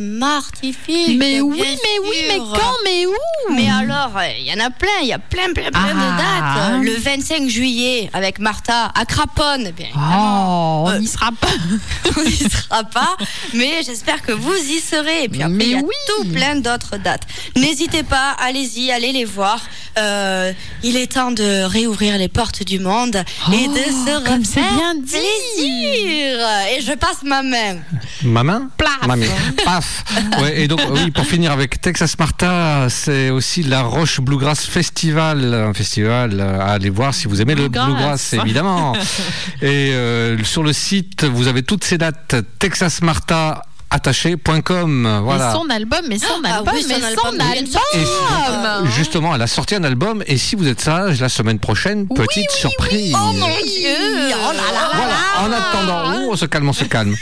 Mais oui, mais oui, mais quand, mais où Mais alors, il y en a plein, il y a plein, plein, plein Ah. de dates. Euh, Le 25 juillet avec Martha à Craponne, eh bien. Oh, on Euh, n'y sera pas. on n'y sera pas, mais j'espère que vous y serez. Et puis après, Mais il y a oui. tout plein d'autres dates. N'hésitez pas, allez-y, allez les voir. Euh, il est temps de réouvrir les portes du monde et de Oh, se comme c'est refaire bien dit. plaisir. Et je passe ma main. Ma main Plaf. Ma main. Paf ouais, Et donc, oui, pour finir avec Texas Martha, c'est aussi la Roche Bluegrass Festival. Un festival à aller voir si vous aimez Bluegrass. le bluegrass, évidemment. Et euh, sur le site, vous avez toutes ces dates. texasmartha attaché.com voilà Mais son album, mais son Ah album, oui, mais album, son album. Et justement, elle a sorti un album et si vous êtes sage, la semaine prochaine, petite surprise. Oh mon Dieu Oh là là Voilà, en attendant, oh, on se calme, on se calme.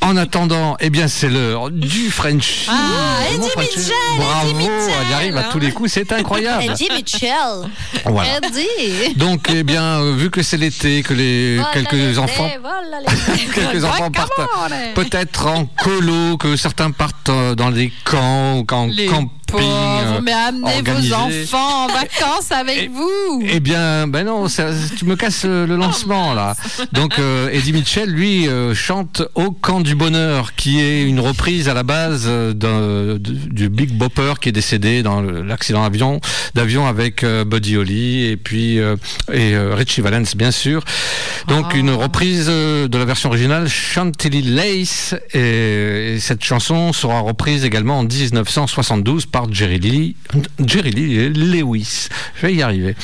En attendant, eh bien, c'est l'heure du French. Ah, Eddie. Mitchell, Bravo, Eddie Mitchell. elle y arrive à tous les coups, c'est incroyable. Eddie Mitchell. Voilà. Eddie. Donc, eh bien, euh, vu que c'est l'été, que les Voilà quelques les enfants, les quelques enfants partent peut-être en colo, que certains partent euh, dans des camps, ou en Les camping, pauvre, mais amenez organisé. vos enfants en vacances avec vous. Eh bien, ben non, ça- tu me casses le lancement là. Donc euh, Eddie Mitchell, lui, euh, chante Au camp du bonheur, qui est une reprise à la base euh, du Big Bopper qui est décédé dans l'accident d'avion, d'avion avec euh, Buddy Holly et puis euh, et euh, Richie Valens bien sûr. Donc une reprise euh, de la version originale Chantilly Lace et, et cette chanson sera reprise également en 1972 par Jerry Lee, Jerry Lee Lewis. Je vais y arriver.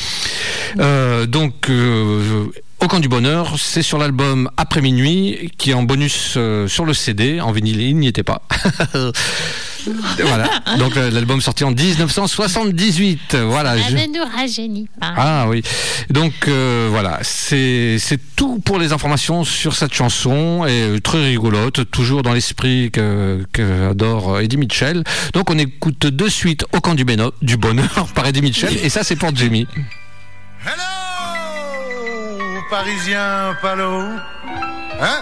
Euh, donc, euh, au camp du bonheur, c'est sur l'album Après minuit, qui est en bonus euh, sur le CD. En vinyle, il n'y était pas. voilà. Donc, euh, l'album sorti en 1978. Voilà. je- ne nous rajeunit pas. ah oui. Donc euh, voilà, c'est tout pour les informations sur cette chanson et très rigolote, toujours dans l'esprit que, que adore Eddie Mitchell. Donc on écoute de suite Au camp du, Béno- du bonheur par Eddie Mitchell et ça c'est pour Jamie. Parisien, Palo. Hein?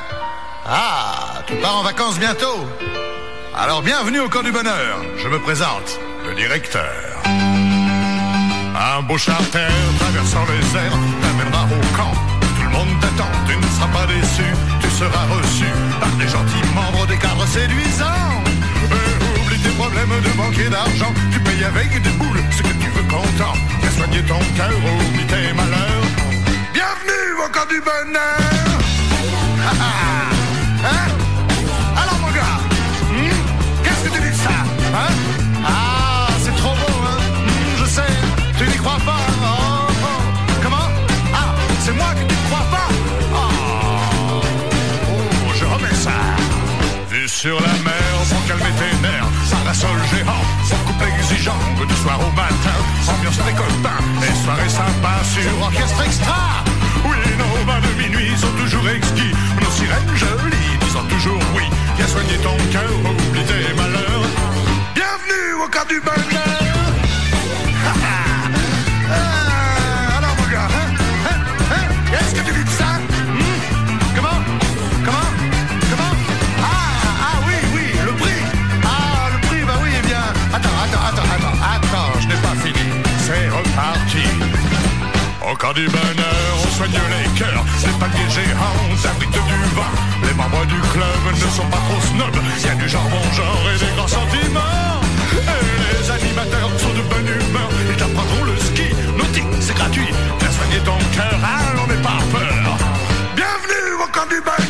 Ah, tu pars en vacances bientôt Alors bienvenue au camp du bonheur. Je me présente, le directeur. Un beau charter traversant les airs t'amènera au camp. Tout le monde t'attend, tu ne seras pas déçu. Tu seras reçu par des gentils membres des cadres séduisants. Euh, oublie tes problèmes de banque et d'argent. Tu payes avec des boules ce que tu veux content. Fais soigner ton cœur, oublie tes malheurs. Du bonheur. Hein? Alors mon gars, hmm, qu'est-ce que tu dis de ça hein? Ah, c'est trop beau, hein? Hmm, Je sais, tu n'y crois pas. Oh, oh. Comment? Ah, c'est moi qui n'y crois pas? Oh, oh, je remets ça. Vue sur la mer, sans calmer tes nerfs, parasol géant, sans couple exigeant, du soir au matin, ambiance des copains, et soirée sympa sur orchestre extra. Nos bains de minuit sont toujours exquis, nos sirènes jolies disant toujours oui. Viens soigner ton cœur, oublie tes malheurs. Bienvenue au camp du bonheur. Ah, alors mon gars, hein, hein, hein, qu'est-ce que tu dis de ça? Hmm? Comment? Comment? Comment? Ah, ah oui, oui, le prix. Ah, le prix, bah oui, eh bien... Attends, attends, attends, attends, attends, je n'ai pas fini. C'est reparti. Au camp du bonheur, on soigne les cœurs. Les paniers géants abritent du vin. Les membres du club ne sont pas trop snobs. Il y a du jambon genre et des grands sentiments. Et les animateurs sont de bonne humeur. Ils t'apprendront le ski nautique, c'est gratuit. Viens soigner ton cœur, allons, n'aie pas peur. Bienvenue au camp du bonheur.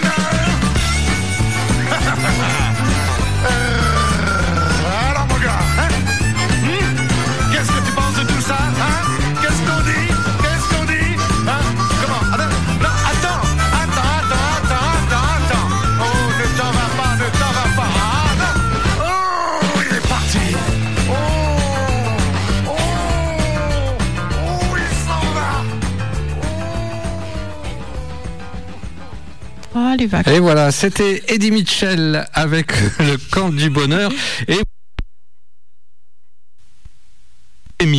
Les vacances. Et voilà, c'était Eddie Mitchell avec le camp du bonheur et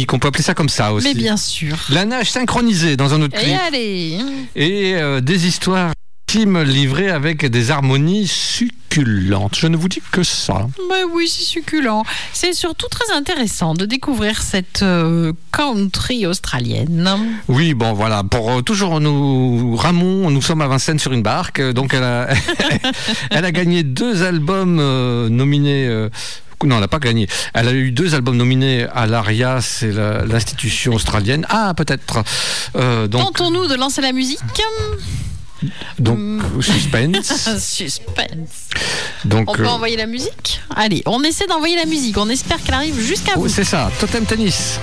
qu'on peut appeler ça comme ça aussi. Mais bien sûr. La nage synchronisée dans un autre Et clip. allez et euh, des histoires intimes livrées avec des harmonies succulentes. Je ne vous dis que ça. Mais oui, c'est succulent. C'est surtout très intéressant de découvrir cette euh, country australienne. Oui, bon voilà, pour euh, toujours nous Ramon, nous sommes à Vincennes sur une barque, euh, donc elle a, elle a gagné deux albums euh, nominés. non, elle n'a pas gagné. Elle a eu deux albums nominés à l'ARIA, c'est l'institution australienne. Ah, peut-être. Euh, donc, Tentons-nous de lancer la musique. Donc suspense. Suspense. Donc, On peut euh, envoyer la musique? Allez, on essaie d'envoyer la musique. On espère qu'elle arrive jusqu'à oh, vous. c'est ça, Totem Tennis.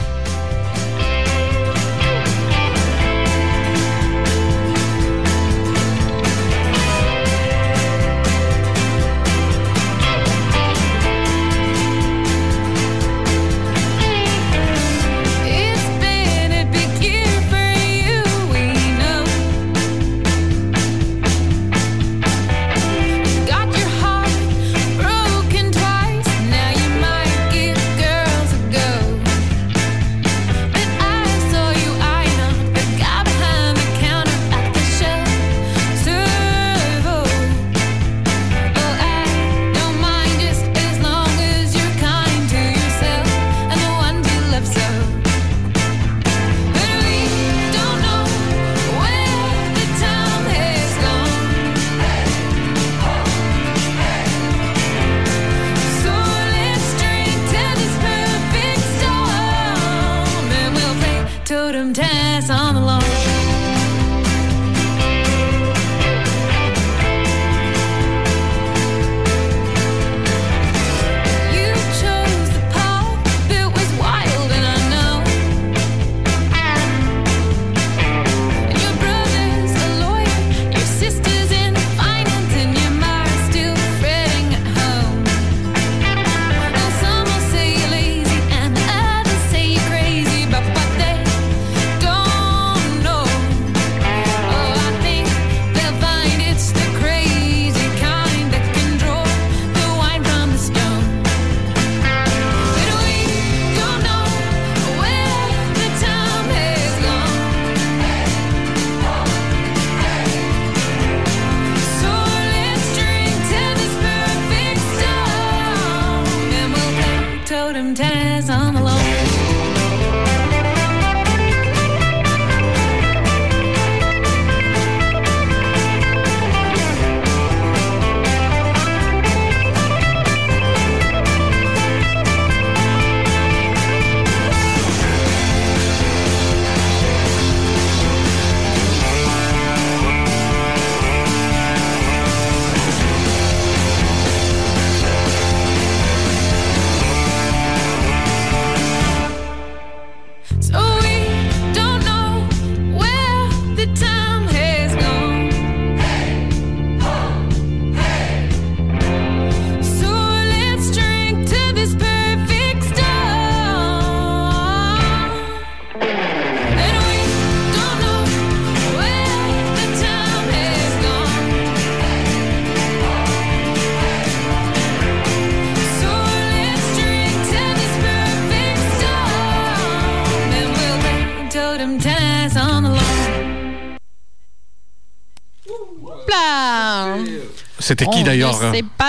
C'était qui On d'ailleurs?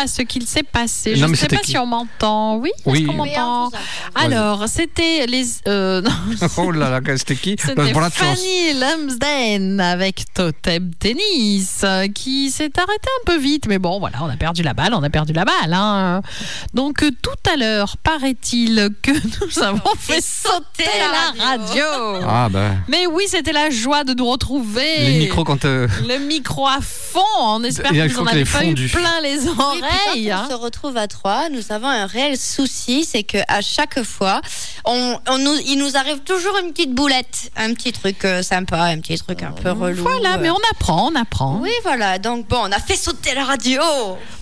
Pas ce qu'il s'est passé. Non, Je ne sais pas qui si on m'entend. Oui, Oui. est-ce qu'on Oui, m'entend Alors, c'était les. euh, non, Oh là là, c'était qui? Bah, C'était chance. Fanny Lumsden avec Totem Tennis qui s'est arrêté un peu vite, mais bon, voilà, on a perdu la balle, on a perdu la balle. hein. Donc tout à l'heure, paraît-il que nous avons fait sauter la radio. Ah bah. Mais oui, c'était la joie de nous retrouver. Les micros quand. euh, Le micro à fond. On espère que vous en qu'il avez est pas eu fondu. plein les Oui, oreilles. quand hein. on se retrouve à trois, nous avons un réel souci, c'est que à chaque fois, on, on nous, il nous arrive toujours une petite boulette, un petit truc euh, sympa, un petit truc un peu relou. Voilà, mais euh. on apprend, on apprend. Oui, voilà. Donc bon, on a fait sauter la radio.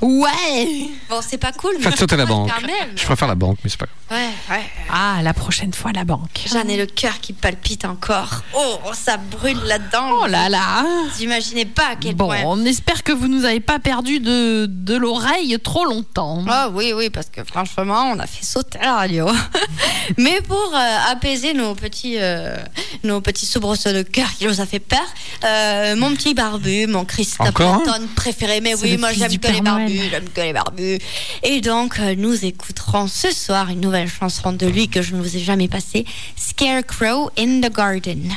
Ouais. Bon, c'est pas cool. mais Faites sauter la banque. Quand même. Je préfère la banque, mais c'est pas. Ouais, ouais. Ah, la prochaine fois, la banque. J'en ai le cœur qui palpite encore. Oh, ça brûle là-dedans. Oh là là. Vous imaginez pas à quel Bon, point. on espère que vous nous avez pas perdu de, de l'oreille trop longtemps. Ah oui, oui, parce que franchement, on a fait sauter la radio. Mais pour euh, apaiser nos petits, euh, nos petits soubresauts de cœur qui nous a fait peur, euh, mon petit barbu, mon Christophe Encore un Anton préféré, mais oui, moi j'aime que les barbus, j'aime que les barbus. Et donc, euh, nous écouterons ce soir une nouvelle chanson de lui que je ne vous ai jamais passée, Scarecrow in the Garden.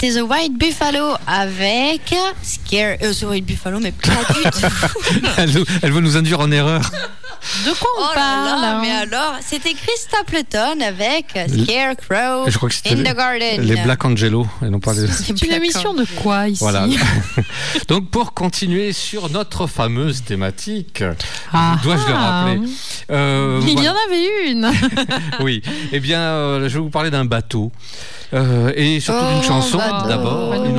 C'était The White Buffalo avec Scare. Euh, The White Buffalo, mais pas du tout. elle, veut nous induire en erreur. De quoi on Oh parle là, hein mais alors, c'était Chris Stapleton avec Scarecrow Je crois que c'était in les, the Garden. les Black Angelo et non pas les. C'est une émission de quoi ici Voilà. Donc pour continuer sur notre fameuse thématique, Ah dois-je le ah. rappeler Euh, Il y en avait une. Oui. Eh bien, euh, je vais vous parler d'un bateau. Euh, et surtout Oh, d'une chanson d'abord, une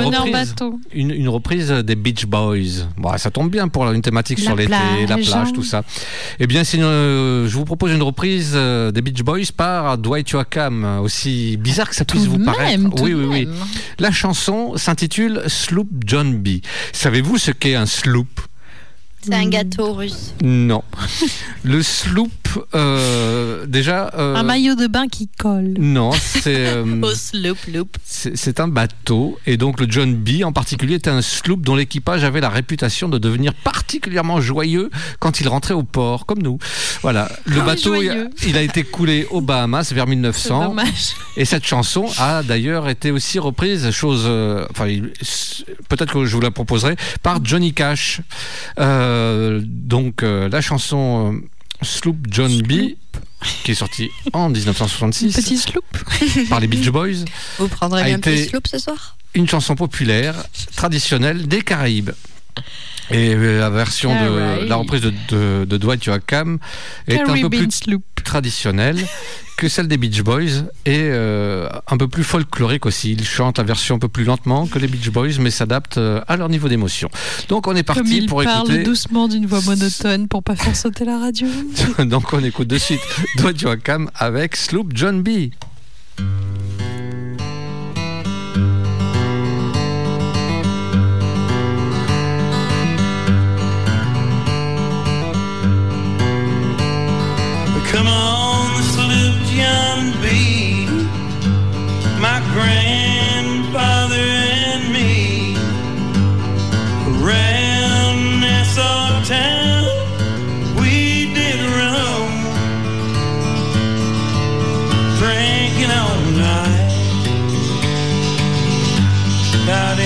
une, une reprise des Beach Boys. Bon, ça tombe bien pour une thématique La sur l'été, la plage. tout ça. Eh bien, une, euh, je vous propose une reprise euh, des Beach Boys par Dwight Yoakam, aussi bizarre que ça puisse Tout vous paraître. oui, oui, oui. même. La chanson s'intitule Sloop John B. Savez-vous ce qu'est un sloop? C'est un gâteau russe. Non. Le sloop, euh, déjà. euh, Un maillot de bain qui colle. Non, c'est. euh, Au sloop loop. c'est c'est un bateau et donc le John B en particulier était un sloop dont l'équipage avait la réputation de devenir particulièrement joyeux quand il rentrait au port, comme nous. Voilà, le bateau il a, joyeux. il a été coulé aux Bahamas vers C'est 1900 dommage. et cette chanson a d'ailleurs été aussi reprise, chose, euh, enfin peut-être que je vous la proposerai par Johnny Cash. Donc la chanson Sloop John B qui est sortie en 1966 Petit sloop. par les Beach Boys Vous prendrez A bien été- petit sloop ce soir? une chanson populaire, traditionnelle des Caraïbes. Et euh, la version de Caraïbes. la reprise de, de, de Dwight Yoakam est un peu plus traditionnelle que celle des Beach Boys et euh, un peu plus folklorique aussi. Ils chantent la version un peu plus lentement que les Beach Boys, mais s'adaptent euh, à leur niveau d'émotion. Donc on est Comme parti pour parle écouter. doucement d'une voix monotone pour pas faire sauter la radio. Donc on écoute de suite Dwight Yoakam avec Sloop John B. time we did wrong, drinking all night. Not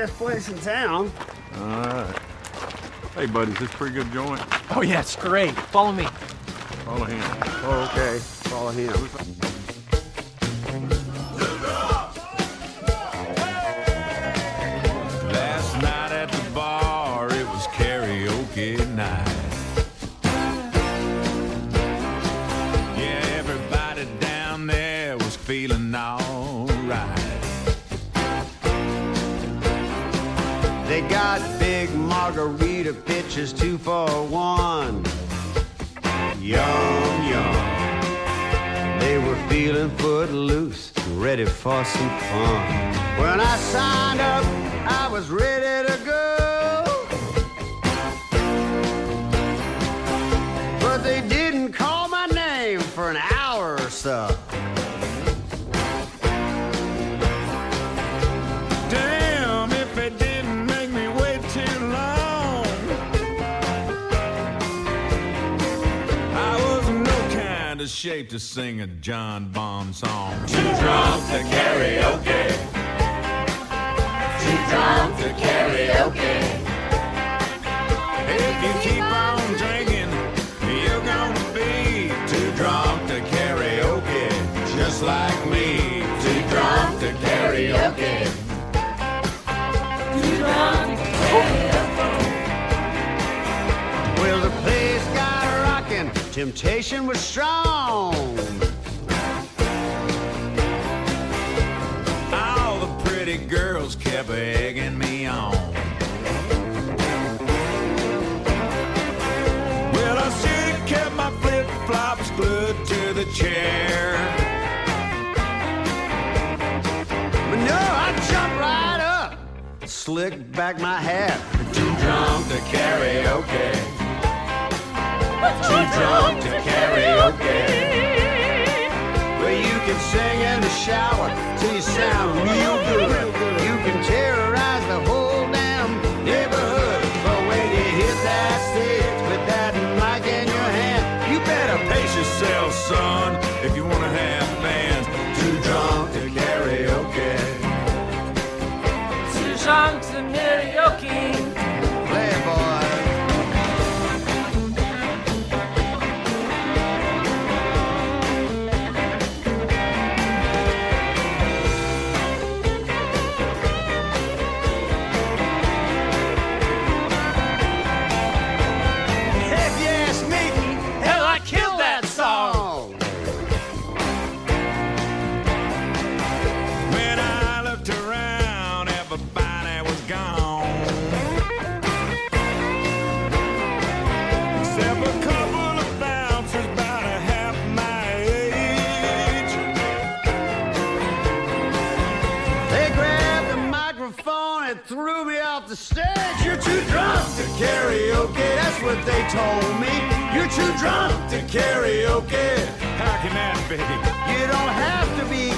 best place in town. All right. Hey, buddy, is this a pretty good joint? Oh, yeah, it's great. Follow me. Follow him. Oh, okay. Follow him. For some fun. When I signed up, I was ready shape to sing a John Bonham song. Too drunk to karaoke. Too drunk to karaoke. If you keep on drinking, you're gonna be too drunk to karaoke. Just like me, too drunk to karaoke. Temptation was strong. All the pretty girls kept egging me on. Well, I should have kept my flip flops glued to the chair. But no, I jumped right up, slicked back my hat. Too drunk to karaoke. Too drunk to karaoke. Well, you can sing in the shower till you sound real good. You can terrorize the whole damn neighborhood. But when you hit that stage with that mic in your hand, You better pace yourself, son, That's what they told me. You're too drunk to karaoke. How can that be? You don't have to be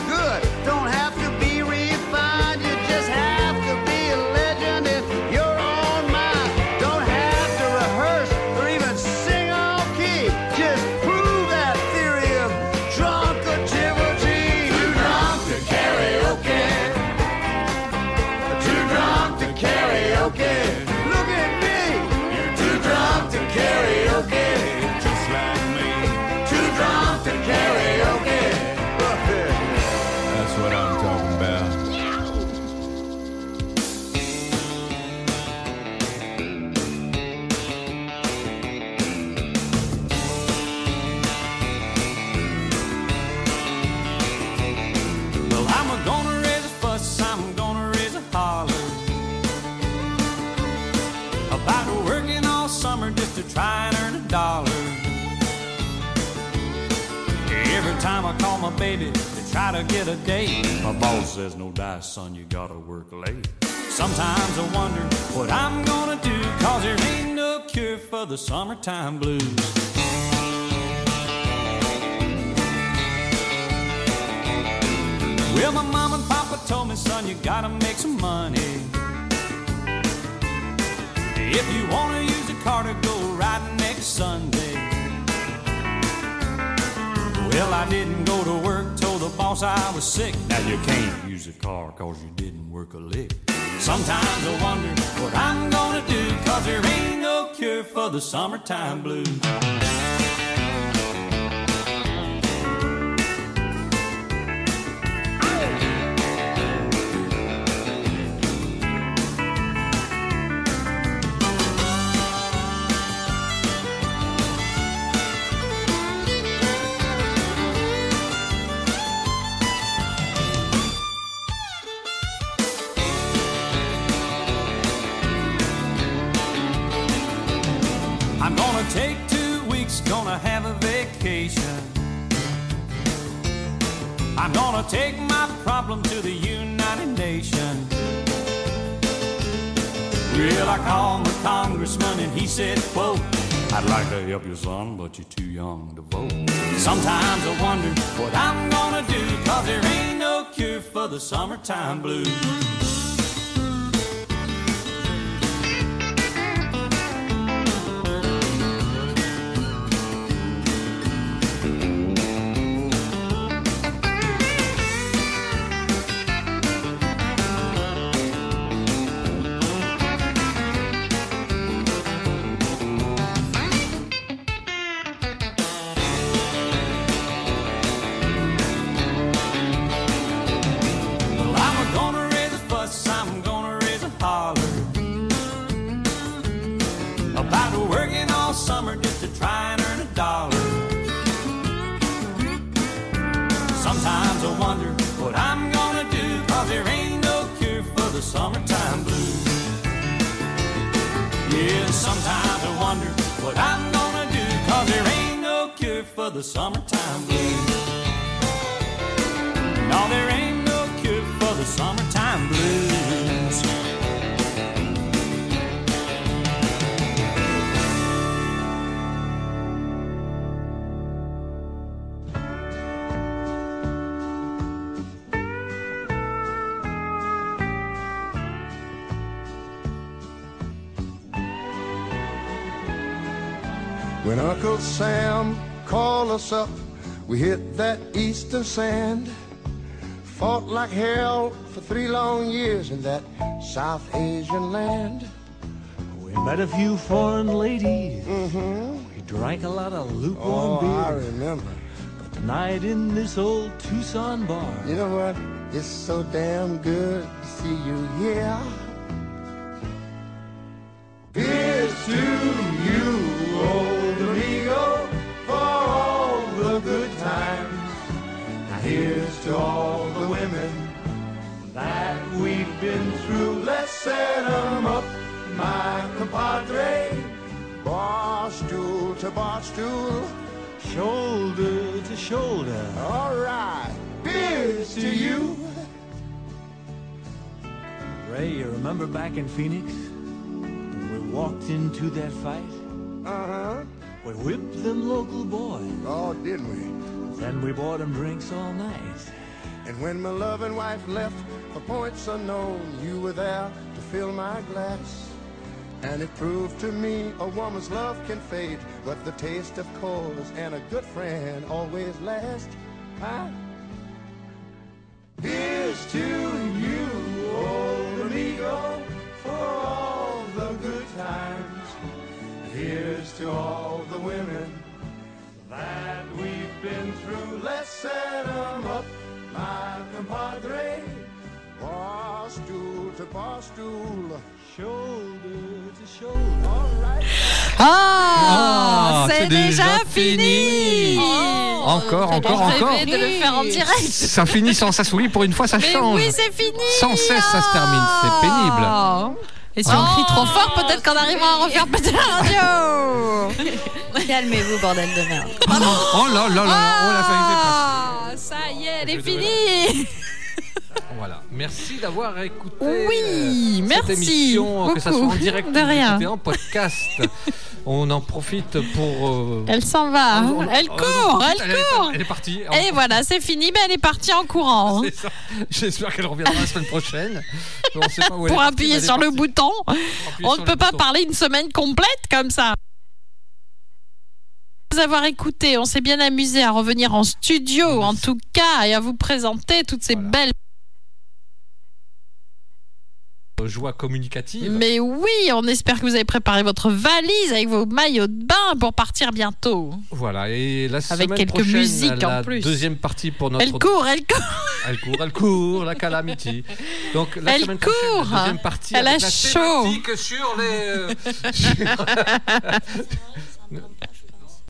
time I call my baby to try to get a date, my boss says, No dice, son, you gotta work late. Sometimes I wonder what I'm gonna do, cause there ain't no cure for the summertime blues. Well, my mom and papa told me, son, you gotta make some money. If you wanna use a car to go riding next Sunday. Well, I didn't go to work, told the boss I was sick. Now you can't use a car cause you didn't work a lick. Sometimes I wonder what I'm gonna do cause there ain't no cure for the summertime blues. Gonna take my problem to the United Nations. Well, I called my congressman and he said, quote, I'd like to help you, son, but you're too young to vote. Sometimes I wonder what I'm gonna do, cause there ain't no cure for the summertime blues. Up, we hit that eastern sand. Fought like hell for three long years in that South Asian land. We met a few foreign ladies. Mm-hmm. We drank a lot of lukewarm Oh, beer. I remember. But tonight in this old Tucson bar, You know what? It's so damn good to see you here. Stool. shoulder to shoulder. All right, here's to you. Ray, you remember back in Phoenix? When we walked into that fight? Uh-huh. We whipped them local boys. Oh, didn't we? Then we bought them drinks all night. And when my loving wife left for points unknown, you were there to fill my glass. And it proved to me a woman's love can fade, but the taste of coals and a good friend always last. Huh? Here's to you, old amigo, for all the good times. Here's to all the women that we've been through. Let's set 'em up, my compadre. Bar stool to bar stool, shoulder Ah, Ah, c'est déjà fini. Encore, encore, encore. rêvait de le faire en direct. Ça finit sans ça souris, pour une fois ça Mais change. oui, c'est fini. Sans cesse, ça se termine. C'est pénible. Oh. Et si on crie trop fort, peut-être qu'on arrivera à refaire péter la radio. Calmez-vous, bordel de merde. Oh là là là là, oh c'est. Ah, ça y est, elle est finie. Voilà. Merci d'avoir écouté Oui, euh, merci cette émission, que ça soit en direct De ou rien. en podcast. On en profite pour. euh, Elle s'en va. on- Elle on- court, elle elle est- court. Elle est partie. Et voilà, c'est fini, mais elle est partie en courant. Ça. J'espère qu'elle reviendra la semaine prochaine. On sait pas où elle est Pour appuyer sur le bouton. On ne peut pas bouton. parler une semaine complète comme ça. avoir écouté. On s'est bien amusé à revenir en studio, en tout cas, et à vous présenter toutes ces belles. Joie communicative. Mais oui, on espère que vous avez préparé votre valise avec vos maillots de bain pour partir bientôt. Voilà, et la Avec semaine quelques prochaine, musiques en la plus. deuxième partie pour notre... Elle court, elle court. Elle court, elle court, la calamity. Donc la Elle semaine prochaine, court. la deuxième partie Elle avec a la chaud. thématique sur les...